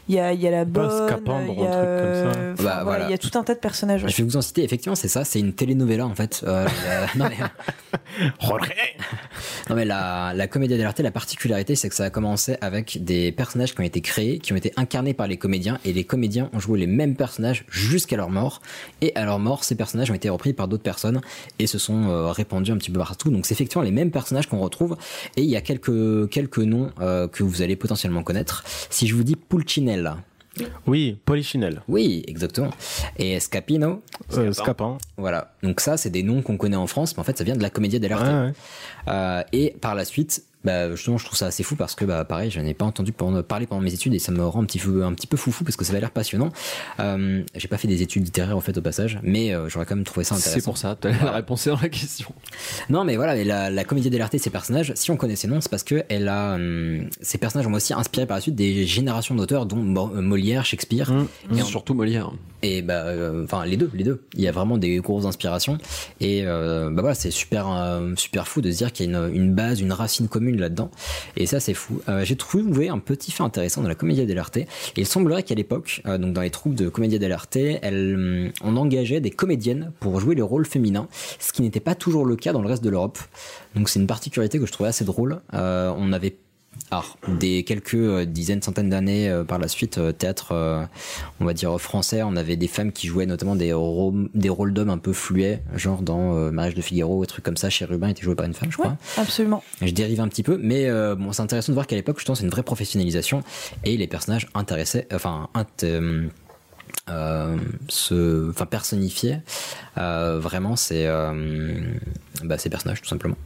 il y a, il y a la bonne, Scaphandre, il y a, euh, Bah, voilà. il y a tout un tas de personnages. ouais. Je vais vous en citer, effectivement, c'est ça, c'est une telenovela en fait. Euh, la- non mais, non, mais la, la comédia dell'arte, la particularité, c'est que ça a commencé avec des personnages qui ont été créés, qui ont été incarnés par les comédiens, et les comédiens ont joué les mêmes personnages jusqu'à leur mort. Et à leur mort, ces personnages ont été repris par d'autres personnes et se sont euh, répandus un petit peu partout. Donc c'est effectivement les mêmes personnages qu'on retrouve, et il y a quelques quelques noms euh, que vous allez potentiellement connaître. Si je vous dis Pulcinella. Oui, Polichinelle. Oui, exactement. Et Scapino. Euh, Scapin. Voilà. Donc ça, c'est des noms qu'on connaît en France, mais en fait, ça vient de la comédia dell'arte. Ouais, ouais. Euh, et par la suite, bah, justement, je trouve ça assez fou parce que, bah, pareil, je n'ai pas entendu pendant- parler pendant mes études et ça me rend un petit peu, un petit peu foufou parce que ça va l'air passionnant. Euh, j'ai pas fait des études littéraires, en fait, au passage, mais euh, j'aurais quand même trouvé ça intéressant. C'est pour ça, la réponse dans la question. Non, mais voilà, mais la, la comédie dell'arte, ces personnages, si on connaît ces noms, c'est parce que elle a, hum, ces personnages ont aussi inspiré par la suite des générations d'auteurs, dont Mo- euh, Molière, Shakespeare, Et surtout Molière. et bah, euh, enfin les deux, les deux. Il y a vraiment des grosses inspirations, et euh, bah voilà, c'est super, euh, super fou de se dire qu'il y a une, une base, une racine commune là-dedans, et ça c'est fou. Euh, J'ai trouvé un petit fait intéressant dans la comédie dell'arte. Il semblerait qu'à l'époque, euh, donc dans les troupes de comédie dell'arte, hum, on engageait des comédiennes pour jouer les rôles féminins, ce qui n'était pas toujours le cas dans le reste de l'Europe. Donc c'est une particularité que je trouvais assez drôle. Euh, on avait alors, des quelques euh, dizaines, centaines d'années euh, par la suite, euh, théâtre, on va dire français, on avait des femmes qui jouaient notamment des, rôles- des rôles d'hommes un peu fluets, genre dans Mariage de Figaro, ou trucs comme ça. Chez Rubin était joué par une femme, je crois. Absolument. Je dérive un petit peu, mais bon, c'est intéressant de voir qu'à l'époque, justement, c'est une vraie professionnalisation et les personnages intéressaient, enfin, int- euh, se, enfin, personnifiés. Euh, vraiment, c'est euh, bah, ces personnages, tout simplement.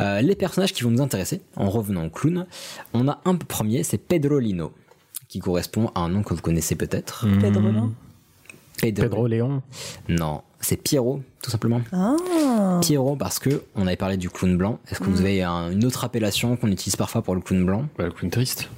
Euh, les personnages qui vont nous intéresser, en revenant au clown, on a un premier, c'est Pedrolino, qui correspond à un nom que vous connaissez peut-être. Pedrolin. Pedro. Pedro Léon. Non, c'est Pierrot, tout simplement. Ah. Pierrot parce que on avait parlé du clown blanc. Est-ce que vous Mm. avez un- une autre appellation qu'on utilise parfois pour le clown blanc? Bah, le clown triste.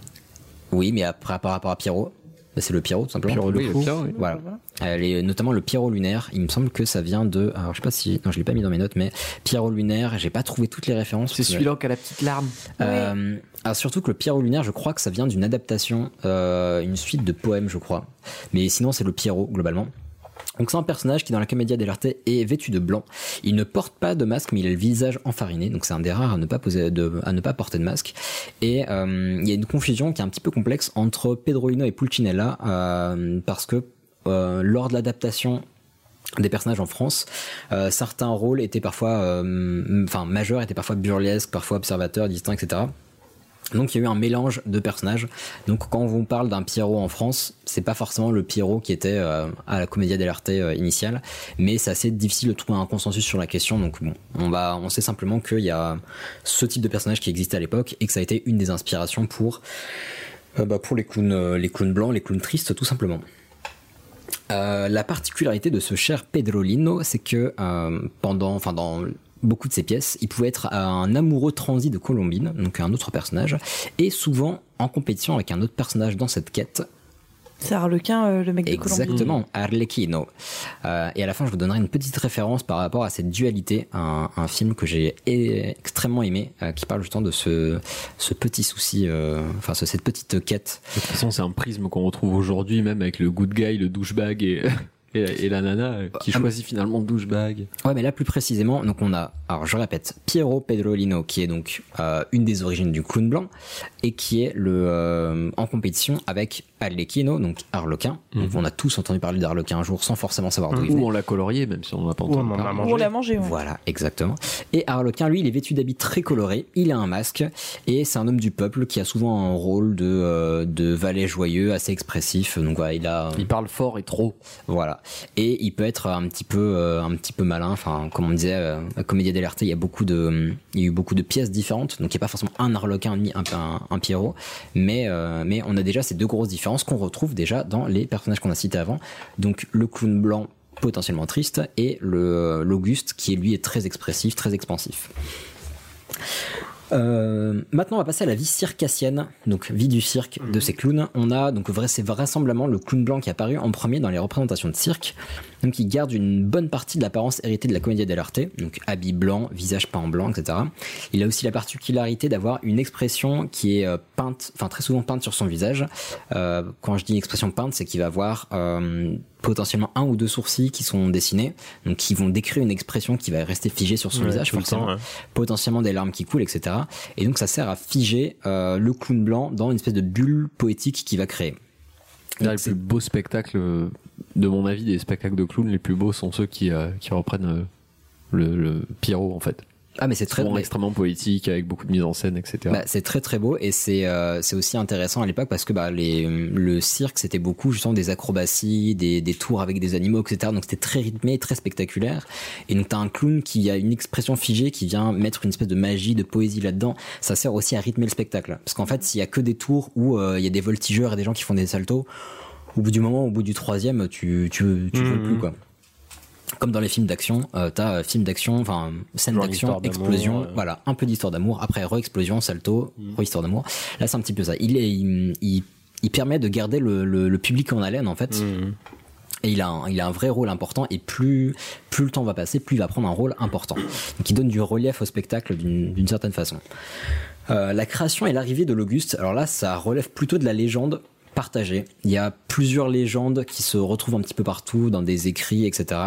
Oui, mais après par rapport à Pierrot, c'est le Pierrot tout simplement. Pierrot le Oui, le fou. Pierrot, oui. Voilà. Euh, les- notamment le Pierrot lunaire. Il me semble que ça vient de. Alors je sais pas si. Non, je l'ai pas mis dans mes notes, mais Pierrot lunaire. J'ai pas trouvé toutes les références. C'est celui-là qui a la petite larme. Euh, alors surtout que le Pierrot lunaire, je crois que ça vient d'une adaptation, euh, une suite de poèmes, je crois. Mais sinon, c'est le Pierrot globalement. Donc c'est un personnage qui dans la comédia dell'arte est vêtu de blanc. Il ne porte pas de masque, mais il a le visage enfariné. Donc c'est un des rares à ne pas porter de masque. Et euh, il y a une confusion qui est un petit peu complexe entre Pedrolino et Pulcinella euh, parce que euh, lors de l'adaptation des personnages en France. Certains rôles étaient parfois, enfin majeurs, étaient parfois burlesques, parfois observateurs, distincts, etc. Donc il y a eu un mélange de personnages. Donc quand on parle d'un Pierrot en France, c'est pas forcément le Pierrot qui était euh, à la Commedia dell'arte euh, initiale, mais c'est assez difficile de trouver un consensus sur la question. Donc bon, on sait simplement qu'il y a ce type de personnage qui existait à l'époque et que ça a été une des inspirations pour, euh, bah, les clowns, les clowns blancs, les clowns tristes, tout simplement. La particularité de ce cher Pedrolino, c'est que pendant, enfin dans beaucoup de ses pièces, il pouvait être un amoureux transi de Colombine, donc un autre personnage, et souvent en compétition avec un autre personnage dans cette quête. C'est Harlequin, euh, le mec de Colombie. Exactement, Arlecchino. Euh, et à la fin, je vous donnerai une petite référence par rapport à cette dualité, un, un film que j'ai extrêmement aimé, euh, qui parle justement de ce, ce petit souci, euh, enfin ce- cette petite quête. De toute façon, c'est un prisme qu'on retrouve aujourd'hui, même avec le good guy, le douchebag et. Et, et la nana euh, qui Ah, choisit finalement douchebag. Ouais, mais là plus précisément, donc on a, alors je répète, Piero Pedrolino qui est donc euh, une des origines du clown blanc et qui est le euh, en compétition avec Arlecchino, donc Harlequin. Donc on a tous entendu parler d'Harlequin un jour sans forcément savoir d'où il Ou venait. on l'a colorié, même si on l'a pas Ou on entendu parler. mangé. On l'a mangé. ouais. Voilà, exactement. Et Harlequin, lui, il est vêtu d'habits très colorés, il a un masque, et c'est un homme du peuple qui a souvent un rôle de, euh, de valet joyeux, assez expressif. Donc voilà, il a... Il parle fort et trop. Voilà. Et il peut être un petit peu, euh, malin. Comme on disait, euh, à dell'arte, il y a beaucoup de, eu beaucoup de pièces différentes. Donc il n'y a pas forcément un Harlequin ni un, Pierrot. Mais, euh, mais on a déjà ces deux grosses différences qu'on retrouve déjà dans les personnages qu'on a cités avant. Donc le clown blanc potentiellement triste et le l'Auguste qui lui est très expressif, très expansif. Euh, maintenant, on va passer à la vie circassienne, donc vie du cirque de ces clowns. On a donc vrai, c'est vraisemblablement le clown blanc qui est apparu en premier dans les représentations de cirque. Donc, il garde une bonne partie de l'apparence héritée de la comédie dell'arte, donc habit blanc, visage peint en blanc, etc. Il a aussi la particularité d'avoir une expression qui est euh, peinte, enfin très souvent peinte sur son visage. Euh, quand je dis expression peinte, c'est qu'il va avoir euh, potentiellement un ou deux sourcils qui sont dessinés, donc qui vont décrire une expression qui va rester figée sur son Ouais, visage, forcément temps, ouais. potentiellement des larmes qui coulent, etc. Et donc ça sert à figer euh, le clown blanc dans une espèce de bulle poétique qu'il va créer. Les plus beaux spectacles, euh, de mon avis, des spectacles de clowns, les plus beaux sont ceux qui, euh, qui reprennent euh, le, le Pierrot, en fait. Ah mais c'est très mais- extrêmement poétique, avec beaucoup de mise en scène, etc. Bah, c'est très très beau et c'est euh, c'est aussi intéressant à l'époque parce que bah, les, le cirque c'était beaucoup justement des acrobaties, des, des tours avec des animaux, etc. Donc c'était très rythmé, très spectaculaire. Et donc t'as un clown qui a une expression figée, qui vient mettre une espèce de magie, de poésie là-dedans. Ça sert aussi à rythmer le spectacle. Parce qu'en fait s'il y a que des tours où euh, il y a des voltigeurs et des gens qui font des saltos, au bout du moment, au bout du troisième, tu tu tu veux Mhm. plus quoi. Comme dans les films d'action, euh, t'as euh, film d'action, enfin scène d'action, explosion, euh. voilà, un peu d'histoire d'amour. Après re-explosion, salto, re-histoire d'amour. Là, c'est un petit peu ça. Il est, il, il, il permet de garder le, le, le public en haleine en fait. Mhm. Et il a, un, il a un vrai rôle important. Et plus, plus le temps va passer, plus il va prendre un rôle important. Donc, il donne du relief au spectacle d'une d'une certaine façon. Euh, la création et l'arrivée de l'Auguste. Alors là, ça relève plutôt de la légende partagée. Il y a plusieurs légendes qui se retrouvent un petit peu partout dans des écrits, etc.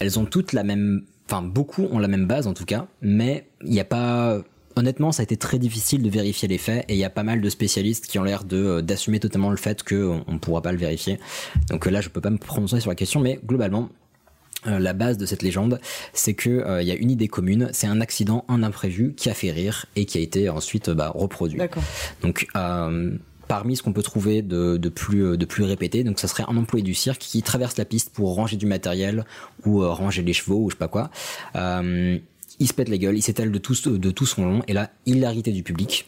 Elles ont toutes la même, enfin beaucoup ont la même base en tout cas, mais il n'y a pas. Honnêtement, ça a été très difficile de vérifier les faits et il y a pas mal de spécialistes qui ont l'air de euh, d'assumer totalement le fait qu'on ne pourra pas le vérifier. Donc euh, là, je peux pas me prononcer sur la question, mais globalement, euh, la base de cette légende, c'est que euh, il y a une idée commune, c'est un accident, un imprévu qui a fait rire et qui a été ensuite euh, bah, reproduit. D'accord. Donc euh, parmi ce qu'on peut trouver de, de plus euh, de plus répété, donc ça serait un employé du cirque qui traverse la piste pour ranger du matériel ou euh, ranger les chevaux ou je sais pas quoi. Euh, il se pète la gueule, il s'étale de tout son long et là hilarité du public.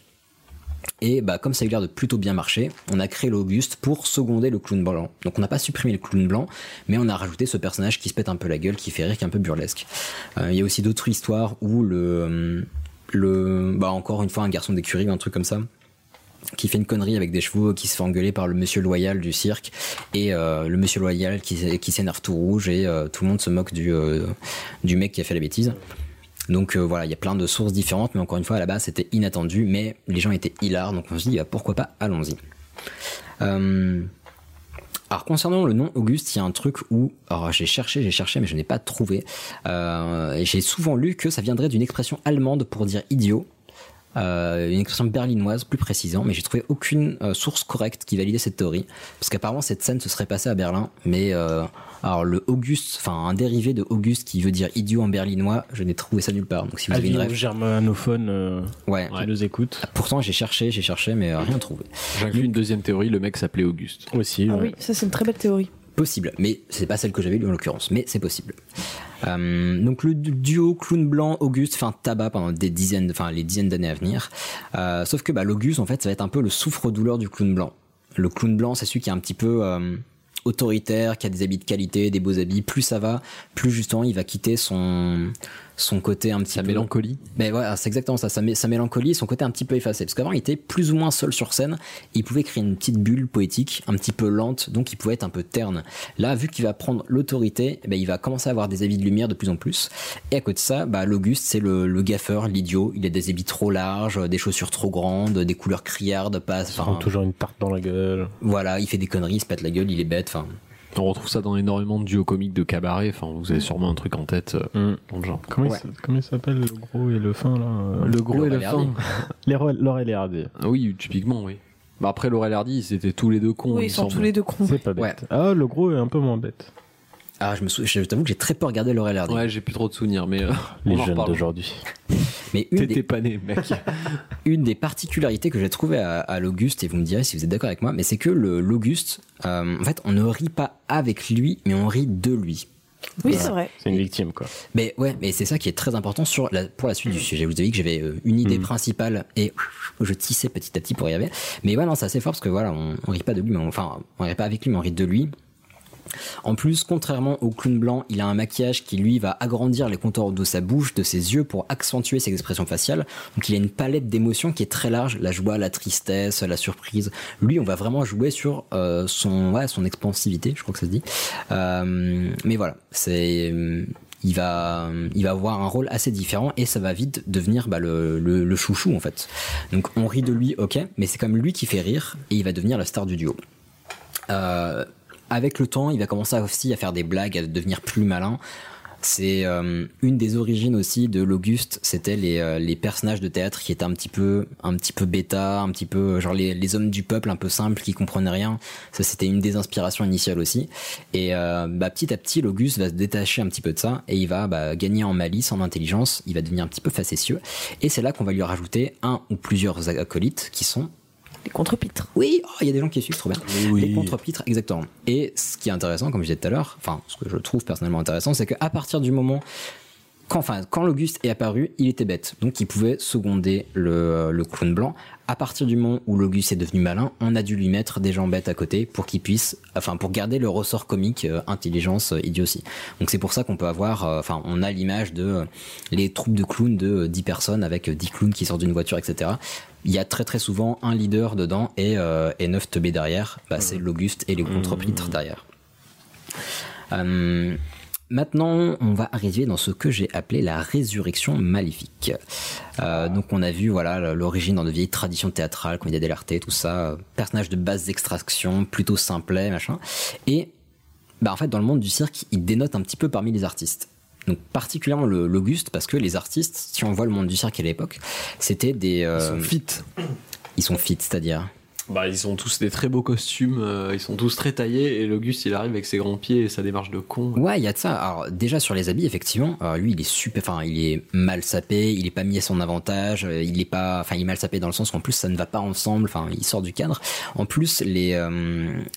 Et bah, comme ça a eu l'air de plutôt bien marcher, on a créé l'Auguste pour seconder le clown blanc. Donc on n'a pas supprimé le clown blanc, mais on a rajouté ce personnage qui se pète un peu la gueule, qui fait rire, qui est un peu burlesque. Il y a aussi d'autres histoires où le, le, bah encore une fois un garçon d'écurie, un truc comme ça, qui fait une connerie avec des chevaux, qui se fait engueuler par le monsieur loyal du cirque, et euh, le monsieur loyal qui, qui s'énerve tout rouge, et euh, tout le monde se moque du, euh, du mec qui a fait la bêtise. Donc voilà, il y a plein de sources différentes, mais encore une fois, à la base, c'était inattendu, mais les gens étaient hilars, donc on se dit, pourquoi pas, allons-y. Alors concernant le nom Auguste, il y a un truc où, alors j'ai cherché, j'ai cherché, mais je n'ai pas trouvé. Euh, et j'ai souvent lu que ça viendrait d'une expression allemande pour dire idiot. Euh, une expression berlinoise plus précisément, mais j'ai trouvé aucune euh, source correcte qui validait cette théorie, parce qu'apparemment cette scène se serait passée à Berlin, mais euh, alors le Auguste, enfin un dérivé de Auguste qui veut dire idiot en berlinois, je n'ai trouvé ça nulle part. Donc si vous avez une rêve, germanophones euh, ouais. qui nous écoutent. Pourtant j'ai cherché, j'ai cherché, mais euh, rien trouvé. J'inclus une deuxième théorie, le mec s'appelait Auguste. Aussi. Ah ouais. oui, ça c'est une très belle théorie. Possible, mais c'est pas celle que j'avais lue en l'occurrence, mais c'est possible. Euh, donc le du- duo clown blanc Auguste fait un tabac pendant des dizaines, enfin les dizaines d'années à venir. Euh, sauf que bah, l'Auguste en fait ça va être un peu le souffre-douleur du clown blanc. Le clown blanc c'est celui qui est un petit peu euh, autoritaire, qui a des habits de qualité, des beaux habits. Plus ça va, plus justement il va quitter son son côté un petit Sa peu mélancolie. ben voilà, c'est exactement ça, sa, mé- sa mélancolie et son côté un petit peu effacé. Parce qu'avant, il était plus ou moins seul sur scène, et il pouvait créer une petite bulle poétique, un petit peu lente, donc il pouvait être un peu terne. Là, vu qu'il va prendre l'autorité, eh ben, il va commencer à avoir des habits de lumière de plus en plus. Et à côté de ça, bah, l'Auguste, c'est le, le gaffeur, l'idiot. Il a des habits trop larges, des chaussures trop grandes, des couleurs criardes, pas, enfin, prend toujours une tarte dans la gueule. voilà, il fait des conneries, il se pète la gueule, il est bête, enfin. On retrouve ça dans énormément de duos comiques de cabaret. Enfin, vous avez sûrement un truc en tête euh, dans le genre. Comment, il s- comment il s'appelle le gros et le fin là euh, Le gros et le fin. Laurel et Hardy. Ah oui, typiquement, oui. Bah après, Laurel et Hardy, ils étaient tous les deux cons. Oui, il ils sont semble. tous les deux cons. C'est pas bête. Ah, le gros est un peu moins bête. Ah, je me sou- je t'avoue que j'ai très peu regardé Laurel Hardy. Ouais, j'ai plus trop de souvenirs, mais euh, Les on jeunes d'aujourd'hui. Mais une T'étais des, pas né, mec. une des particularités que j'ai trouvé à, à l'Auguste, et vous me direz si vous êtes d'accord avec moi, mais c'est que le- l'Auguste, euh, en fait, on ne rit pas avec lui, mais on rit de lui. Oui, c'est vrai. C'est une victime, quoi. Mais ouais, mais c'est ça qui est très important sur la, pour la suite du sujet. Je vous ai dit que j'avais euh, une idée principale et je tissais petit à petit pour y arriver. Mais ouais, non, c'est assez fort parce que voilà, on, on rit pas de lui, mais on- enfin, on rit pas avec lui, mais on rit de lui. En plus, contrairement au clown blanc, il a un maquillage qui lui va agrandir les contours de sa bouche, de ses yeux pour accentuer ses expressions faciales. Donc il a une palette d'émotions qui est très large, la joie, la tristesse, la surprise. Lui, on va vraiment jouer sur euh, son expansivité, je crois que ça se dit. Euh, mais voilà, c'est il va, avoir un rôle assez différent et ça va vite devenir bah, le chouchou en fait. Donc on rit de lui, ok, mais c'est comme lui qui fait rire et il va devenir la star du duo. Euh, avec le temps, il va commencer aussi à faire des blagues, à devenir plus malin. C'est euh, une des origines aussi de l'Auguste, c'était les, euh, les personnages de théâtre qui étaient un petit peu un petit peu bêta, un petit peu genre les, les hommes du peuple un peu simples qui comprenaient rien. Ça c'était une des inspirations initiales aussi. Et euh, bah, petit à petit, l'Auguste va se détacher un petit peu de ça et il va bah, gagner en malice, en intelligence. Il va devenir un petit peu facétieux. Et c'est là qu'on va lui rajouter un ou plusieurs acolytes qui sont Les contre-pitres. oui, oh, il y a des gens qui suivent trop bien. Les contre-pitres, exactement. Et ce qui est intéressant, comme je disais tout à l'heure, enfin, ce que je trouve personnellement intéressant, c'est qu'à partir du moment quand, enfin, quand l'Auguste est apparu, il était bête. Donc, il pouvait seconder le, le clown blanc. À partir du moment où l'Auguste est devenu malin, on a dû lui mettre des gens bêtes à côté pour qu'il puisse, enfin, pour garder le ressort comique, euh, intelligence, euh, idiotie. Donc, c'est pour ça qu'on peut avoir, euh, enfin, on a l'image de les troupes de clowns de euh, 10 personnes avec euh, 10 clowns qui sortent d'une voiture, etc. Il y a très très souvent un leader dedans et, euh, et 9 teubés derrière. Bah, c'est l'Auguste et les contre-pitres derrière. Euh, Maintenant, on va arriver dans ce que j'ai appelé la résurrection maléfique. Euh, donc, on a vu voilà l'origine dans de vieilles traditions théâtrales, comédie dell'arte, tout ça, personnage de basse extraction, plutôt simplet, machin. Et bah en fait, dans le monde du cirque, il dénote un petit peu parmi les artistes. Donc particulièrement l'Auguste, parce que les artistes, si on voit le monde du cirque à l'époque, c'était des... euh, Ils sont fit. Ils sont fit, c'est-à-dire Bah, ils ont tous des très beaux costumes, euh, ils sont tous très taillés, et l'Auguste, il arrive avec ses grands pieds et sa démarche de con. Ouais, il y a de ça. Alors déjà sur les habits, effectivement, euh, lui il est super, enfin il est mal sapé, il est pas mis à son avantage, euh, il est pas, enfin il mal sapé dans le sens qu'en plus ça ne va pas ensemble, enfin il sort du cadre. En plus les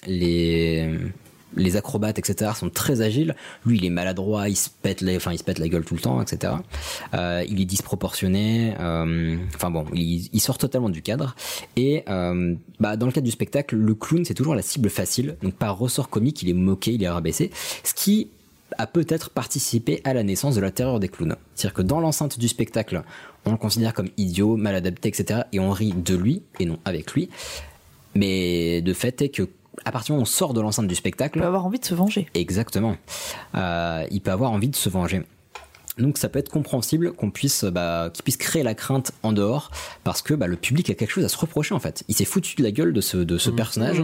les les acrobates, etc., sont très agiles. Lui, il est maladroit, il se pète, les, enfin, il se pète la gueule tout le temps, etc. Euh, il est disproportionné. euh, enfin bon, il, sort totalement du cadre. Et euh, bah, dans le cadre du spectacle, le clown, c'est toujours la cible facile. Donc par ressort comique, il est moqué, il est rabaissé. Ce qui a peut-être participé à la naissance de la terreur des clowns. C'est-à-dire que dans l'enceinte du spectacle, on le considère comme idiot, mal adapté, etc. Et on rit de lui et non avec lui. Mais de fait est que à partir du moment où on sort de l'enceinte du spectacle, Il peut avoir envie de se venger. Exactement. Euh, il peut avoir envie de se venger. Donc ça peut être compréhensible qu'on puisse, bah, qu'il puisse créer la crainte en dehors, parce que bah, le public a quelque chose à se reprocher en fait. Il s'est foutu de la gueule de ce, de ce personnage.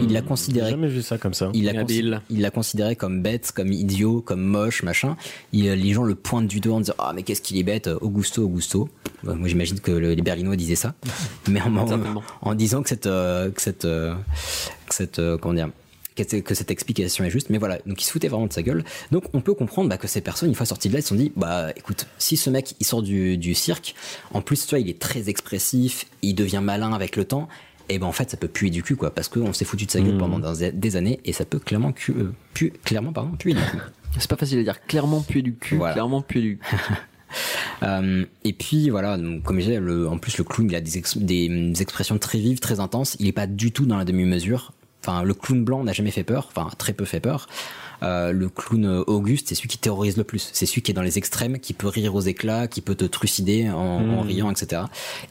Il l'a considéré. J'ai jamais vu ça comme ça. Il l'a Habile. consi- il l'a considéré comme bête, comme idiot, comme moche, machin. Il- les gens le pointent du doigt en disant ah mais qu'est-ce qu'il est bête, Augusto, Augusto. Bah, moi j'imagine que le- les Berlinois disaient ça, mais en, en, Certainement. en disant que cette euh, que cette euh, que cette euh, comment dire que cette- que cette explication est juste, mais voilà, donc il se foutait vraiment de sa gueule. Donc on peut comprendre bah, que ces personnes, une fois sorties de là, ils se sont dit, bah écoute, si ce mec il sort du, du cirque, en plus toi il est très expressif, il devient malin avec le temps, et ben en fait ça peut puer du cul quoi, parce qu'on s'est foutu de sa gueule pendant des, années et ça peut clairement cu- euh, pu- clairement pardon puer du cul. C'est pas facile à dire. Clairement puer du cul, Voilà. clairement puer du cul. Euh, et puis voilà, donc, comme je disais, le, en plus le clown il a des, ex- des, mm, expressions très vives, très intenses. Il est pas du tout dans la demi-mesure. Enfin, le clown blanc n'a jamais fait peur, enfin très peu fait peur. Euh, le clown Auguste, c'est celui qui terrorise le plus. C'est celui qui est dans les extrêmes, qui peut rire aux éclats, qui peut te trucider en, en riant, etc.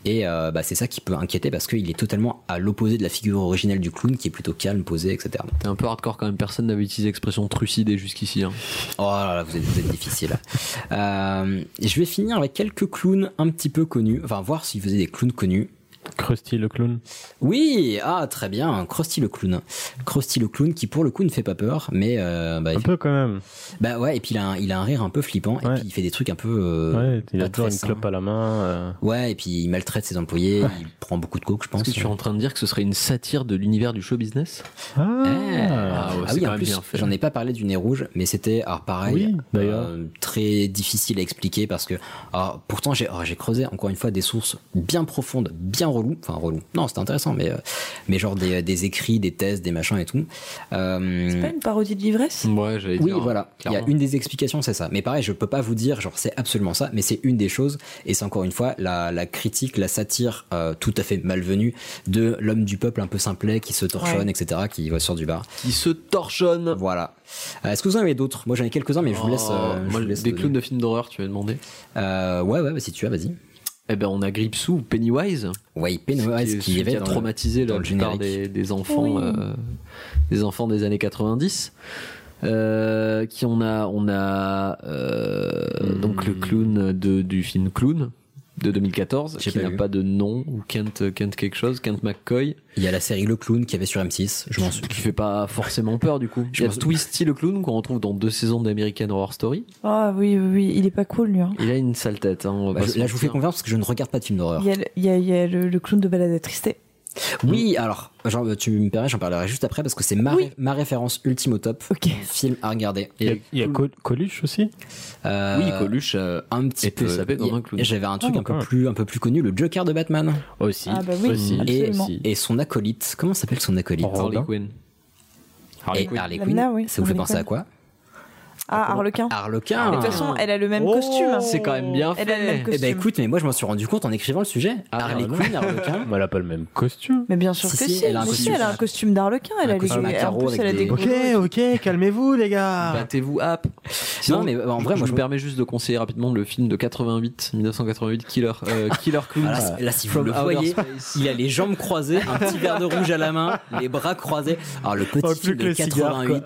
Et euh, bah, c'est ça qui peut inquiéter parce qu'il est totalement à l'opposé de la figure originelle du clown, qui est plutôt calme, posé, etc. T'es un peu hardcore quand même, personne n'avait utilisé l'expression trucidé jusqu'ici. Hein. Oh là là, vous êtes, vous êtes difficile. Euh, je vais finir avec quelques clowns un petit peu connus. Enfin, voir s'ils faisaient des clowns connus. Krusty le clown. Oui, ah très bien, Krusty le clown. Krusty le clown qui pour le coup ne fait pas peur, mais euh, bah, Un peu quand même. bah ouais, et puis il a un, il a un rire un peu flippant, et puis il fait des trucs un peu. euh, Ouais, il a toujours une clope à la main. euh. Ouais, et puis il maltraite ses employés, il prend beaucoup de coke, je pense. Est-ce que tu es en train de dire que ce serait une satire de l'univers du show business? Eh, Ah, ah, ouais, c'est oui, quand en même plus, bien fait. j'en ai pas parlé du nez rouge, mais c'était, alors pareil, Oui, d'ailleurs. euh, très difficile à expliquer parce que, alors, pourtant j'ai, oh, j'ai creusé encore une fois des sources bien profondes, bien enfin reloues. Non, c'était intéressant, mais, euh, mais genre des, des écrits, des thèses, des machins et tout. Euh, C'est pas une parodie de l'ivresse? Ouais, j'allais oui, dire. voilà. Il y a une des explications, c'est ça. Mais pareil, je peux pas vous dire, genre, c'est absolument ça, mais c'est une des choses. Et c'est encore une fois la, la critique, la satire euh, tout à fait malvenue de l'homme du peuple un peu simplet qui se torchonne, Ouais. etc., qui va sur du bar. Qui se torchonne. Voilà. Euh, Est-ce que vous en avez d'autres? Moi, j'en ai quelques-uns, mais je vous laisse. euh, je Oh, Moi, vous laisse des clowns de films d'horreur, tu m'as demandé. Euh, ouais, ouais, bah, si tu as, vas-y. Eh ben, on a Gripsou, Pennywise. Ouais, Pennywise qui, qui, celui avait qui a dans le- traumatisé dans la le plupart des, des enfants, Oui. euh, des enfants des années 90. Euh, qui on a, on a euh, donc le clown de, du film Clown de 2014, J'ai qui pas n'a pas de nom ou Kent, Kent quelque chose, Kent McCoy, Il y a la série Le Clown qui avait sur M6. Je m'en souviens. qui fait pas forcément peur du coup. Je Il y a Twisty le clown qu'on retrouve dans deux saisons d'American Horror Story. Ah oui, oui, oui, il est pas cool lui. hein. Il a une sale tête. Hein, Bah, je- là, je vous fais confiance parce que je ne regarde pas de films d'horreur. Il y a, le- il y a- il y a le, le clown de balade à Tristé. Oui, alors, genre, tu me permets, j'en parlerai juste après parce que c'est ma, Oui. ré- ma référence ultime au top. Ok. Film à regarder. Il y a, il y a Col- Coluche aussi? Euh, Oui, Coluche euh, un petit peu. J'avais un truc Ah, un peu ouais. plus, un peu plus connu, le Joker de Batman. Aussi. Ah bah oui, aussi. Et, son acolyte. Comment s'appelle son acolyte? Harley. Quinn. Et Harley Quinn. Oui, ça vous fait penser Quinn. à quoi? Ah, Harlequin. Harlequin. De toute façon, elle a le même Oh, costume. C'est quand même bien fait. Elle a le même Eh costume. ben écoute, mais moi je m'en suis rendu compte en écrivant le sujet. Ah, Harley. Quinn, Harlequin. Mais elle a pas le même costume. Mais bien sûr Si, que si, si, elle a mais si, costume. elle a un costume d'Harlequin. Elle costume plus, avec elle a des- des Ok, ok, calmez-vous les gars. Battez-vous up. Non, mais en vrai, je moi me je permets juste de conseiller rapidement le film de 88, 1988, Killer, euh, Killer Clown. Ah, là, là, si vous le voyez, il a les jambes croisées, un petit verre de rouge à la main, les bras croisés. Alors le petit Oh, film de le cigare, 88.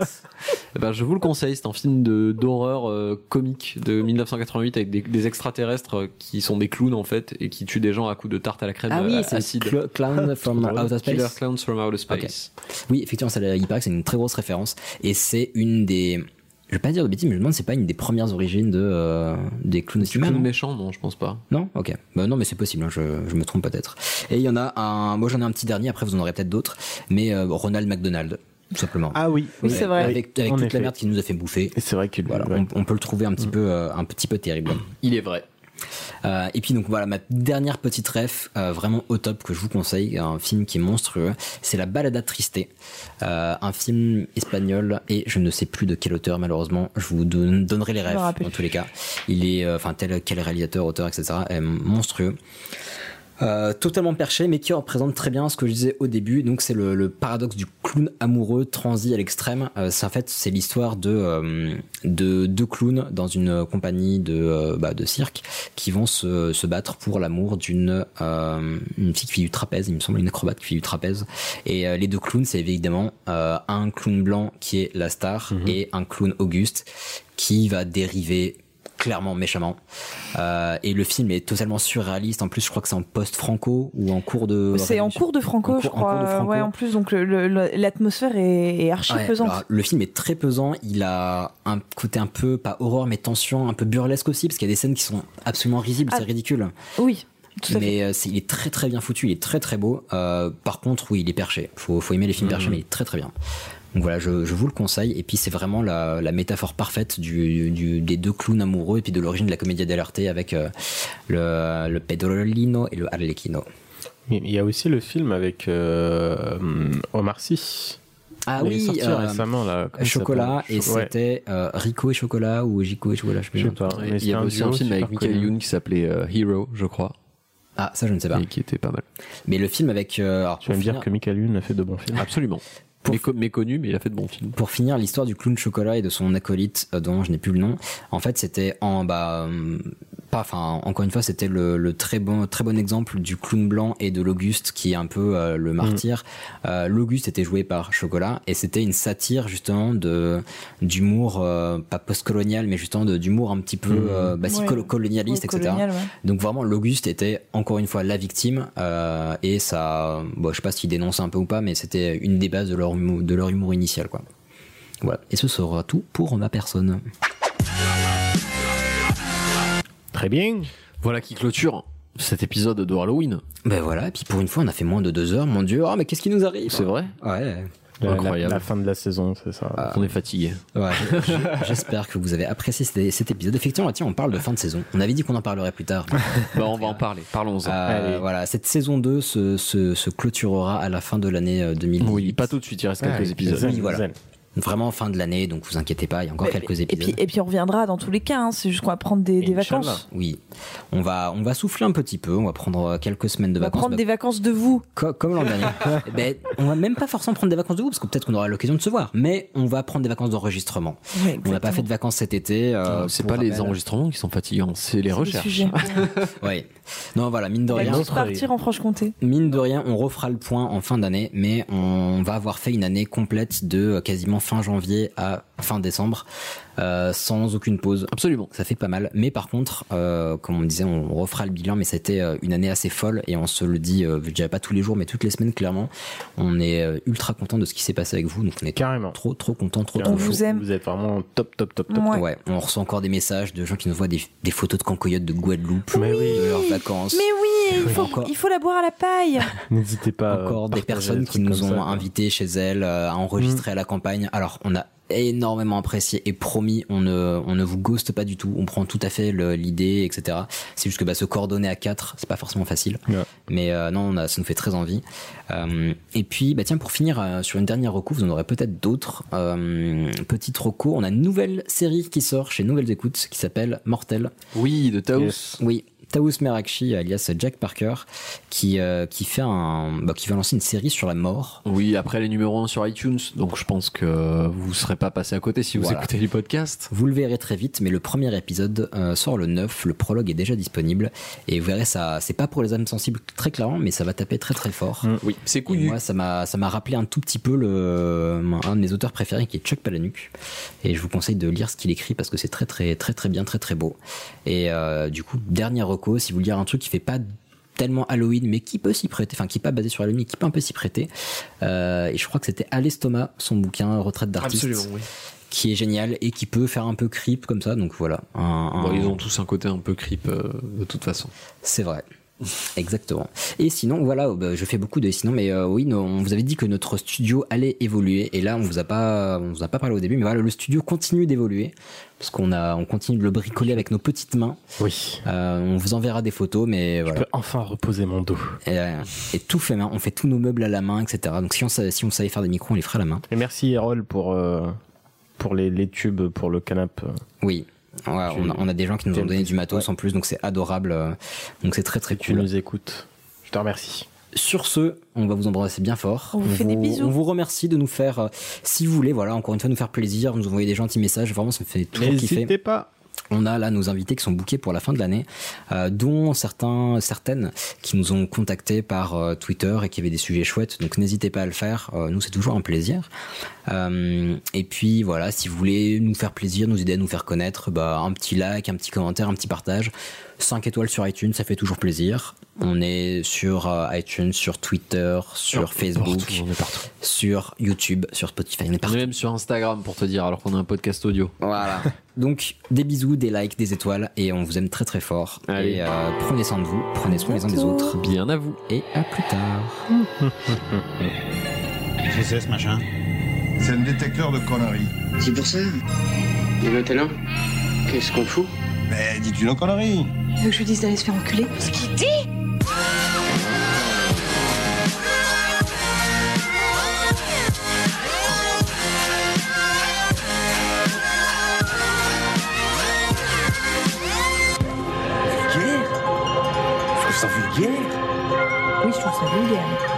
Eh ben, je vous le conseille, c'est un film de d'horreur euh, comique de 1988 avec des, des extraterrestres euh, qui sont des clowns en fait et qui tuent des gens à coups de tarte à la crème ah euh, oui, c'est acide. Cl- Clown from Outer Killer Space. Clowns from Outer Space. Oui, effectivement, ça, il paraît que c'est une très grosse référence et c'est une des. Je vais pas dire de bêtises, mais je me demande si c'est pas une des premières origines de euh, des clowns au Du cinéma, clown non je pense pas. Non, ok. Bah non, mais c'est possible. hein, je, je me trompe peut-être. Et il y en a un. Moi, j'en ai un petit dernier. Après, vous en aurez peut-être d'autres. Mais euh, Ronald McDonald, tout simplement. Ah oui. Oui, c'est vrai. Avec, toute effet. la merde qu'il nous a fait bouffer. C'est vrai que Voilà, on, on peut le trouver un petit peu, euh, un petit peu terrible. Il est vrai. Euh, et puis donc voilà ma dernière petite ref euh, vraiment au top que je vous conseille, un film qui est monstrueux, c'est La Balada Triste, euh, un film espagnol et je ne sais plus de quel auteur malheureusement. Je vous don- donnerai les refs rappelle dans tous les cas. Il est euh, enfin tel quel réalisateur, auteur, etc. est monstrueux. Euh, totalement perché, mais qui représente très bien ce que je disais au début. Donc c'est le, le paradoxe du clown amoureux transi à l'extrême. Euh, c'est en fait c'est l'histoire de euh, de deux clowns dans une compagnie de euh, bah, de cirque qui vont se, se battre pour l'amour d'une euh, une fille qui fait du trapèze. Il me semble une acrobate qui fait du trapèze. Et les deux clowns c'est évidemment euh, un clown blanc qui est la star et un clown Auguste qui va dériver clairement méchamment. Euh, et le film est totalement surréaliste. En plus, je crois que c'est en post-franco ou en cours de. C'est en cours de Franco, En je cours- en cours de crois. Franco. Ouais, en plus, donc l'atmosphère est, est archi Ouais, pesante. alors, le film est très pesant. Il a un côté un peu, pas horreur, mais tension, un peu burlesque aussi, parce qu'il y a des scènes qui sont absolument risibles, Ah, c'est ridicule. Oui, tout. Mais euh, il est très très bien foutu, il est très très beau. Euh, par contre, oui, il est perché. Faut, faut aimer les films perchés, mais il est très très bien. Donc voilà, je, je vous le conseille. Et puis c'est vraiment la, la métaphore parfaite du, du- des deux clowns amoureux et puis de l'origine de la comédie dell'arte avec euh, le, le Pedrolino et le Arlecchino. Il y a aussi le film avec euh, Omar Sy. Ah Il est oui, sorti euh, récemment là. Chocolat et Cho- ouais. c'était euh, Rico et Chocolat ou Gico et Chocolat, je sais Je sais plus. pas. Mais il y avait c'était aussi un film avec Michael. Youn qui s'appelait euh, Hero, je crois, Ah, ça je ne sais pas. et qui était pas mal. Mais le film avec. euh, alors, Tu vas me dire que Michael Youn a fait de bons films. Absolument. Pour- Méco- méconnu, mais il a fait de bons films. Pour finir l'histoire du clown chocolat et de son acolyte euh, dont je n'ai plus le nom, en fait c'était en bah euh, pas, enfin, encore une fois, c'était le, le très bon, très bon exemple du clown blanc et de l'Auguste qui est un peu euh, le martyr. Euh, L'Auguste était joué par Chocolat et c'était une satire justement de d'humour euh, pas postcolonial, mais justement de- d'humour un petit peu Mhm. euh, bah, si, Ouais. colo- colonialiste, Ouais, etc. colonial, ouais. Donc vraiment, l'Auguste était encore une fois la victime euh, et ça, bon, je sais pas s'il dénonçait un peu ou pas, mais c'était une des bases de leur humour, de leur humour initial, quoi. Voilà. Et ce sera tout pour ma personne. Très bien. Voilà qui clôture cet épisode de Halloween. Ben voilà, et puis pour une fois, on a fait moins de deux heures. Mon Dieu, oh, mais qu'est-ce qui nous arrive? C'est vrai Ouais. La, Incroyable. la- la fin de la saison, c'est ça. Ah. On est fatigué. Ouais, je- j'espère que vous avez apprécié cet, cet épisode. Effectivement, tiens, on parle de fin de saison. On avait dit qu'on en parlerait plus tard. Bah, on va en parler. Parlons-en. Euh, voilà, cette saison 2 se, se, se clôturera à la fin de l'année euh, 2018. Oui, pas tout de suite, il reste quelques Ouais, épisodes. zen, Oui, voilà. Vraiment fin de l'année, donc vous inquiétez pas, il y a encore Mais- quelques et épisodes. puis, et puis on reviendra dans tous les cas. hein, C'est juste qu'on va prendre des, vacances. Oui, on va, on va souffler un petit peu, on va prendre euh, quelques semaines de On va vacances. prendre bah, des vacances de vous. co- comme l'an dernier. Eh ben, on va même pas forcément prendre des vacances de vous, parce que peut-être qu'on aura l'occasion de se voir, mais on va prendre des vacances d'enregistrement. Ouais, On n'a pas fait de vacances cet été. euh, c'est pas les enregistrements qui sont fatigants, c'est les C'est le recherches. sujet. Ouais. Non, voilà, mine de On va rien. partir en Franche-Comté. Mine de rien, on refera le point en fin d'année, mais on va avoir fait une année complète de euh, quasiment fin janvier à fin décembre, euh, sans aucune pause. Absolument. Ça fait pas mal. Mais par contre, euh, comme on disait, on refera le bilan, mais c'était euh, une année assez folle et on se le dit, euh, je dirais pas tous les jours, mais toutes les semaines clairement. On est ultra content de ce qui s'est passé avec vous, donc on est Carrément. trop trop content, trop Carrément. trop vous aime. Vous êtes vraiment top, top, top, top. Ouais. Ouais, on reçoit encore des messages de gens qui nous voient des, des photos de cancoyotes de Guadeloupe, Mais oui. de leurs vacances. Mais oui, il faut, Encore. il faut la boire à la paille. N'hésitez pas. à encore des personnes qui nous ont ça, invités chez elles à enregistrer à la campagne. Alors, on a énormément apprécié et promis, on ne, on ne vous ghoste pas du tout. On prend tout à fait l'idée, etc. C'est juste que bah, se coordonner à quatre, c'est pas forcément facile. Ouais. Mais euh, non, on a- ça nous fait très envie. Euh, et puis, bah tiens, pour finir euh, sur une dernière reco, vous en aurez peut-être d'autres. Euh, petite reco, on a une nouvelle série qui sort chez Nouvelles Écoutes qui s'appelle Mortel. Oui, de Taos. Yes. Oui, Taous Merakchi, alias Jack Parker, qui, euh, qui fait un, bah, qui va lancer une série sur la mort. Oui, après les numéros 1 sur iTunes, donc je pense que vous serez pas passé à côté si vous Voilà. écoutez les podcasts. Vous le verrez très vite, mais le premier épisode euh, sort le 9, le prologue est déjà disponible, et vous verrez ça, c'est pas pour les âmes sensibles très clairement, mais ça va taper très très fort. Oui, c'est couillu. moi, ça m'a, ça m'a rappelé un tout petit peu le, un de mes auteurs préférés qui est Chuck Palahniuk. Et je vous conseille de lire ce qu'il écrit parce que c'est très, très, très, très bien, très, très beau. Et euh, du coup, dernier reco, si vous voulez lire un truc qui fait pas tellement Halloween, mais qui peut s'y prêter, enfin qui est pas basé sur Halloween, mais qui peut un peu s'y prêter. Euh, et je crois que c'était Alestoma, son bouquin Retraite d'artiste, Absolument, oui. qui est génial et qui peut faire un peu creep comme ça. Donc voilà, un- un- Bon, ils ont tous un côté un peu creep euh, de toute façon. c'est vrai. Exactement. Et sinon, voilà, bah, je fais beaucoup de sinon, mais euh, oui, on vous avait dit que notre studio allait évoluer, et là, on vous a pas, on vous a pas parlé au début, mais voilà, le studio continue d'évoluer parce qu'on a, on continue de le bricoler avec nos petites mains. Oui. Euh, on vous enverra des photos, mais Je voilà. peux enfin reposer mon dos. Et, euh, et tout fait main. On fait tous nos meubles à la main, etc. Donc si on savait, si on savait faire des micros, on les ferait à la main. Et merci Erol pour, euh, pour les, les tubes pour le canapé. Oui. Ouais, on, a, on a des gens qui nous ont donné du matos ouais. en plus, donc c'est adorable. euh, Donc c'est très très Tu cool. nous écoutes. Je te remercie. Sur ce, on va vous embrasser bien fort. On vous fait des bisous. On vous remercie de nous faire, euh, si vous voulez, voilà, encore une fois, nous faire plaisir, nous envoyer des gentils messages. Vraiment, ça me fait toujours kiffer. N'hésitez pas. On a là nos invités qui sont bookés pour la fin de l'année, euh, dont certains, certaines qui nous ont contactés par euh, Twitter et qui avaient des sujets chouettes. Donc n'hésitez pas à le faire. Euh, nous, c'est toujours un plaisir. Et puis voilà, si vous voulez nous faire plaisir, nous aider à nous faire connaître, bah, un petit like, un petit commentaire, un petit partage. 5 étoiles sur iTunes, ça fait toujours plaisir. On est sur euh, iTunes, sur Twitter, sur Facebook, Partout, on est partout. sur YouTube, sur Spotify. On est On partout. est même sur Instagram pour te dire, alors qu'on a un podcast audio. Voilà. Donc des bisous, des likes, des étoiles et on vous aime très très fort. Allez. Et euh, prenez soin de vous, prenez soin les uns des autres Bien à vous. et à plus tard. Qu'est-ce que c'est ce machin? C'est un détecteur de conneries. C'est pour ça. Et maintenant, qu'est-ce qu'on fout? Mais dis-tu nos conneries Tu veux que je lui dise d'aller se faire enculer. Ce qu'il dit Vulgaire. Je trouve ça vulgaire. Oui, je trouve ça vulgaire.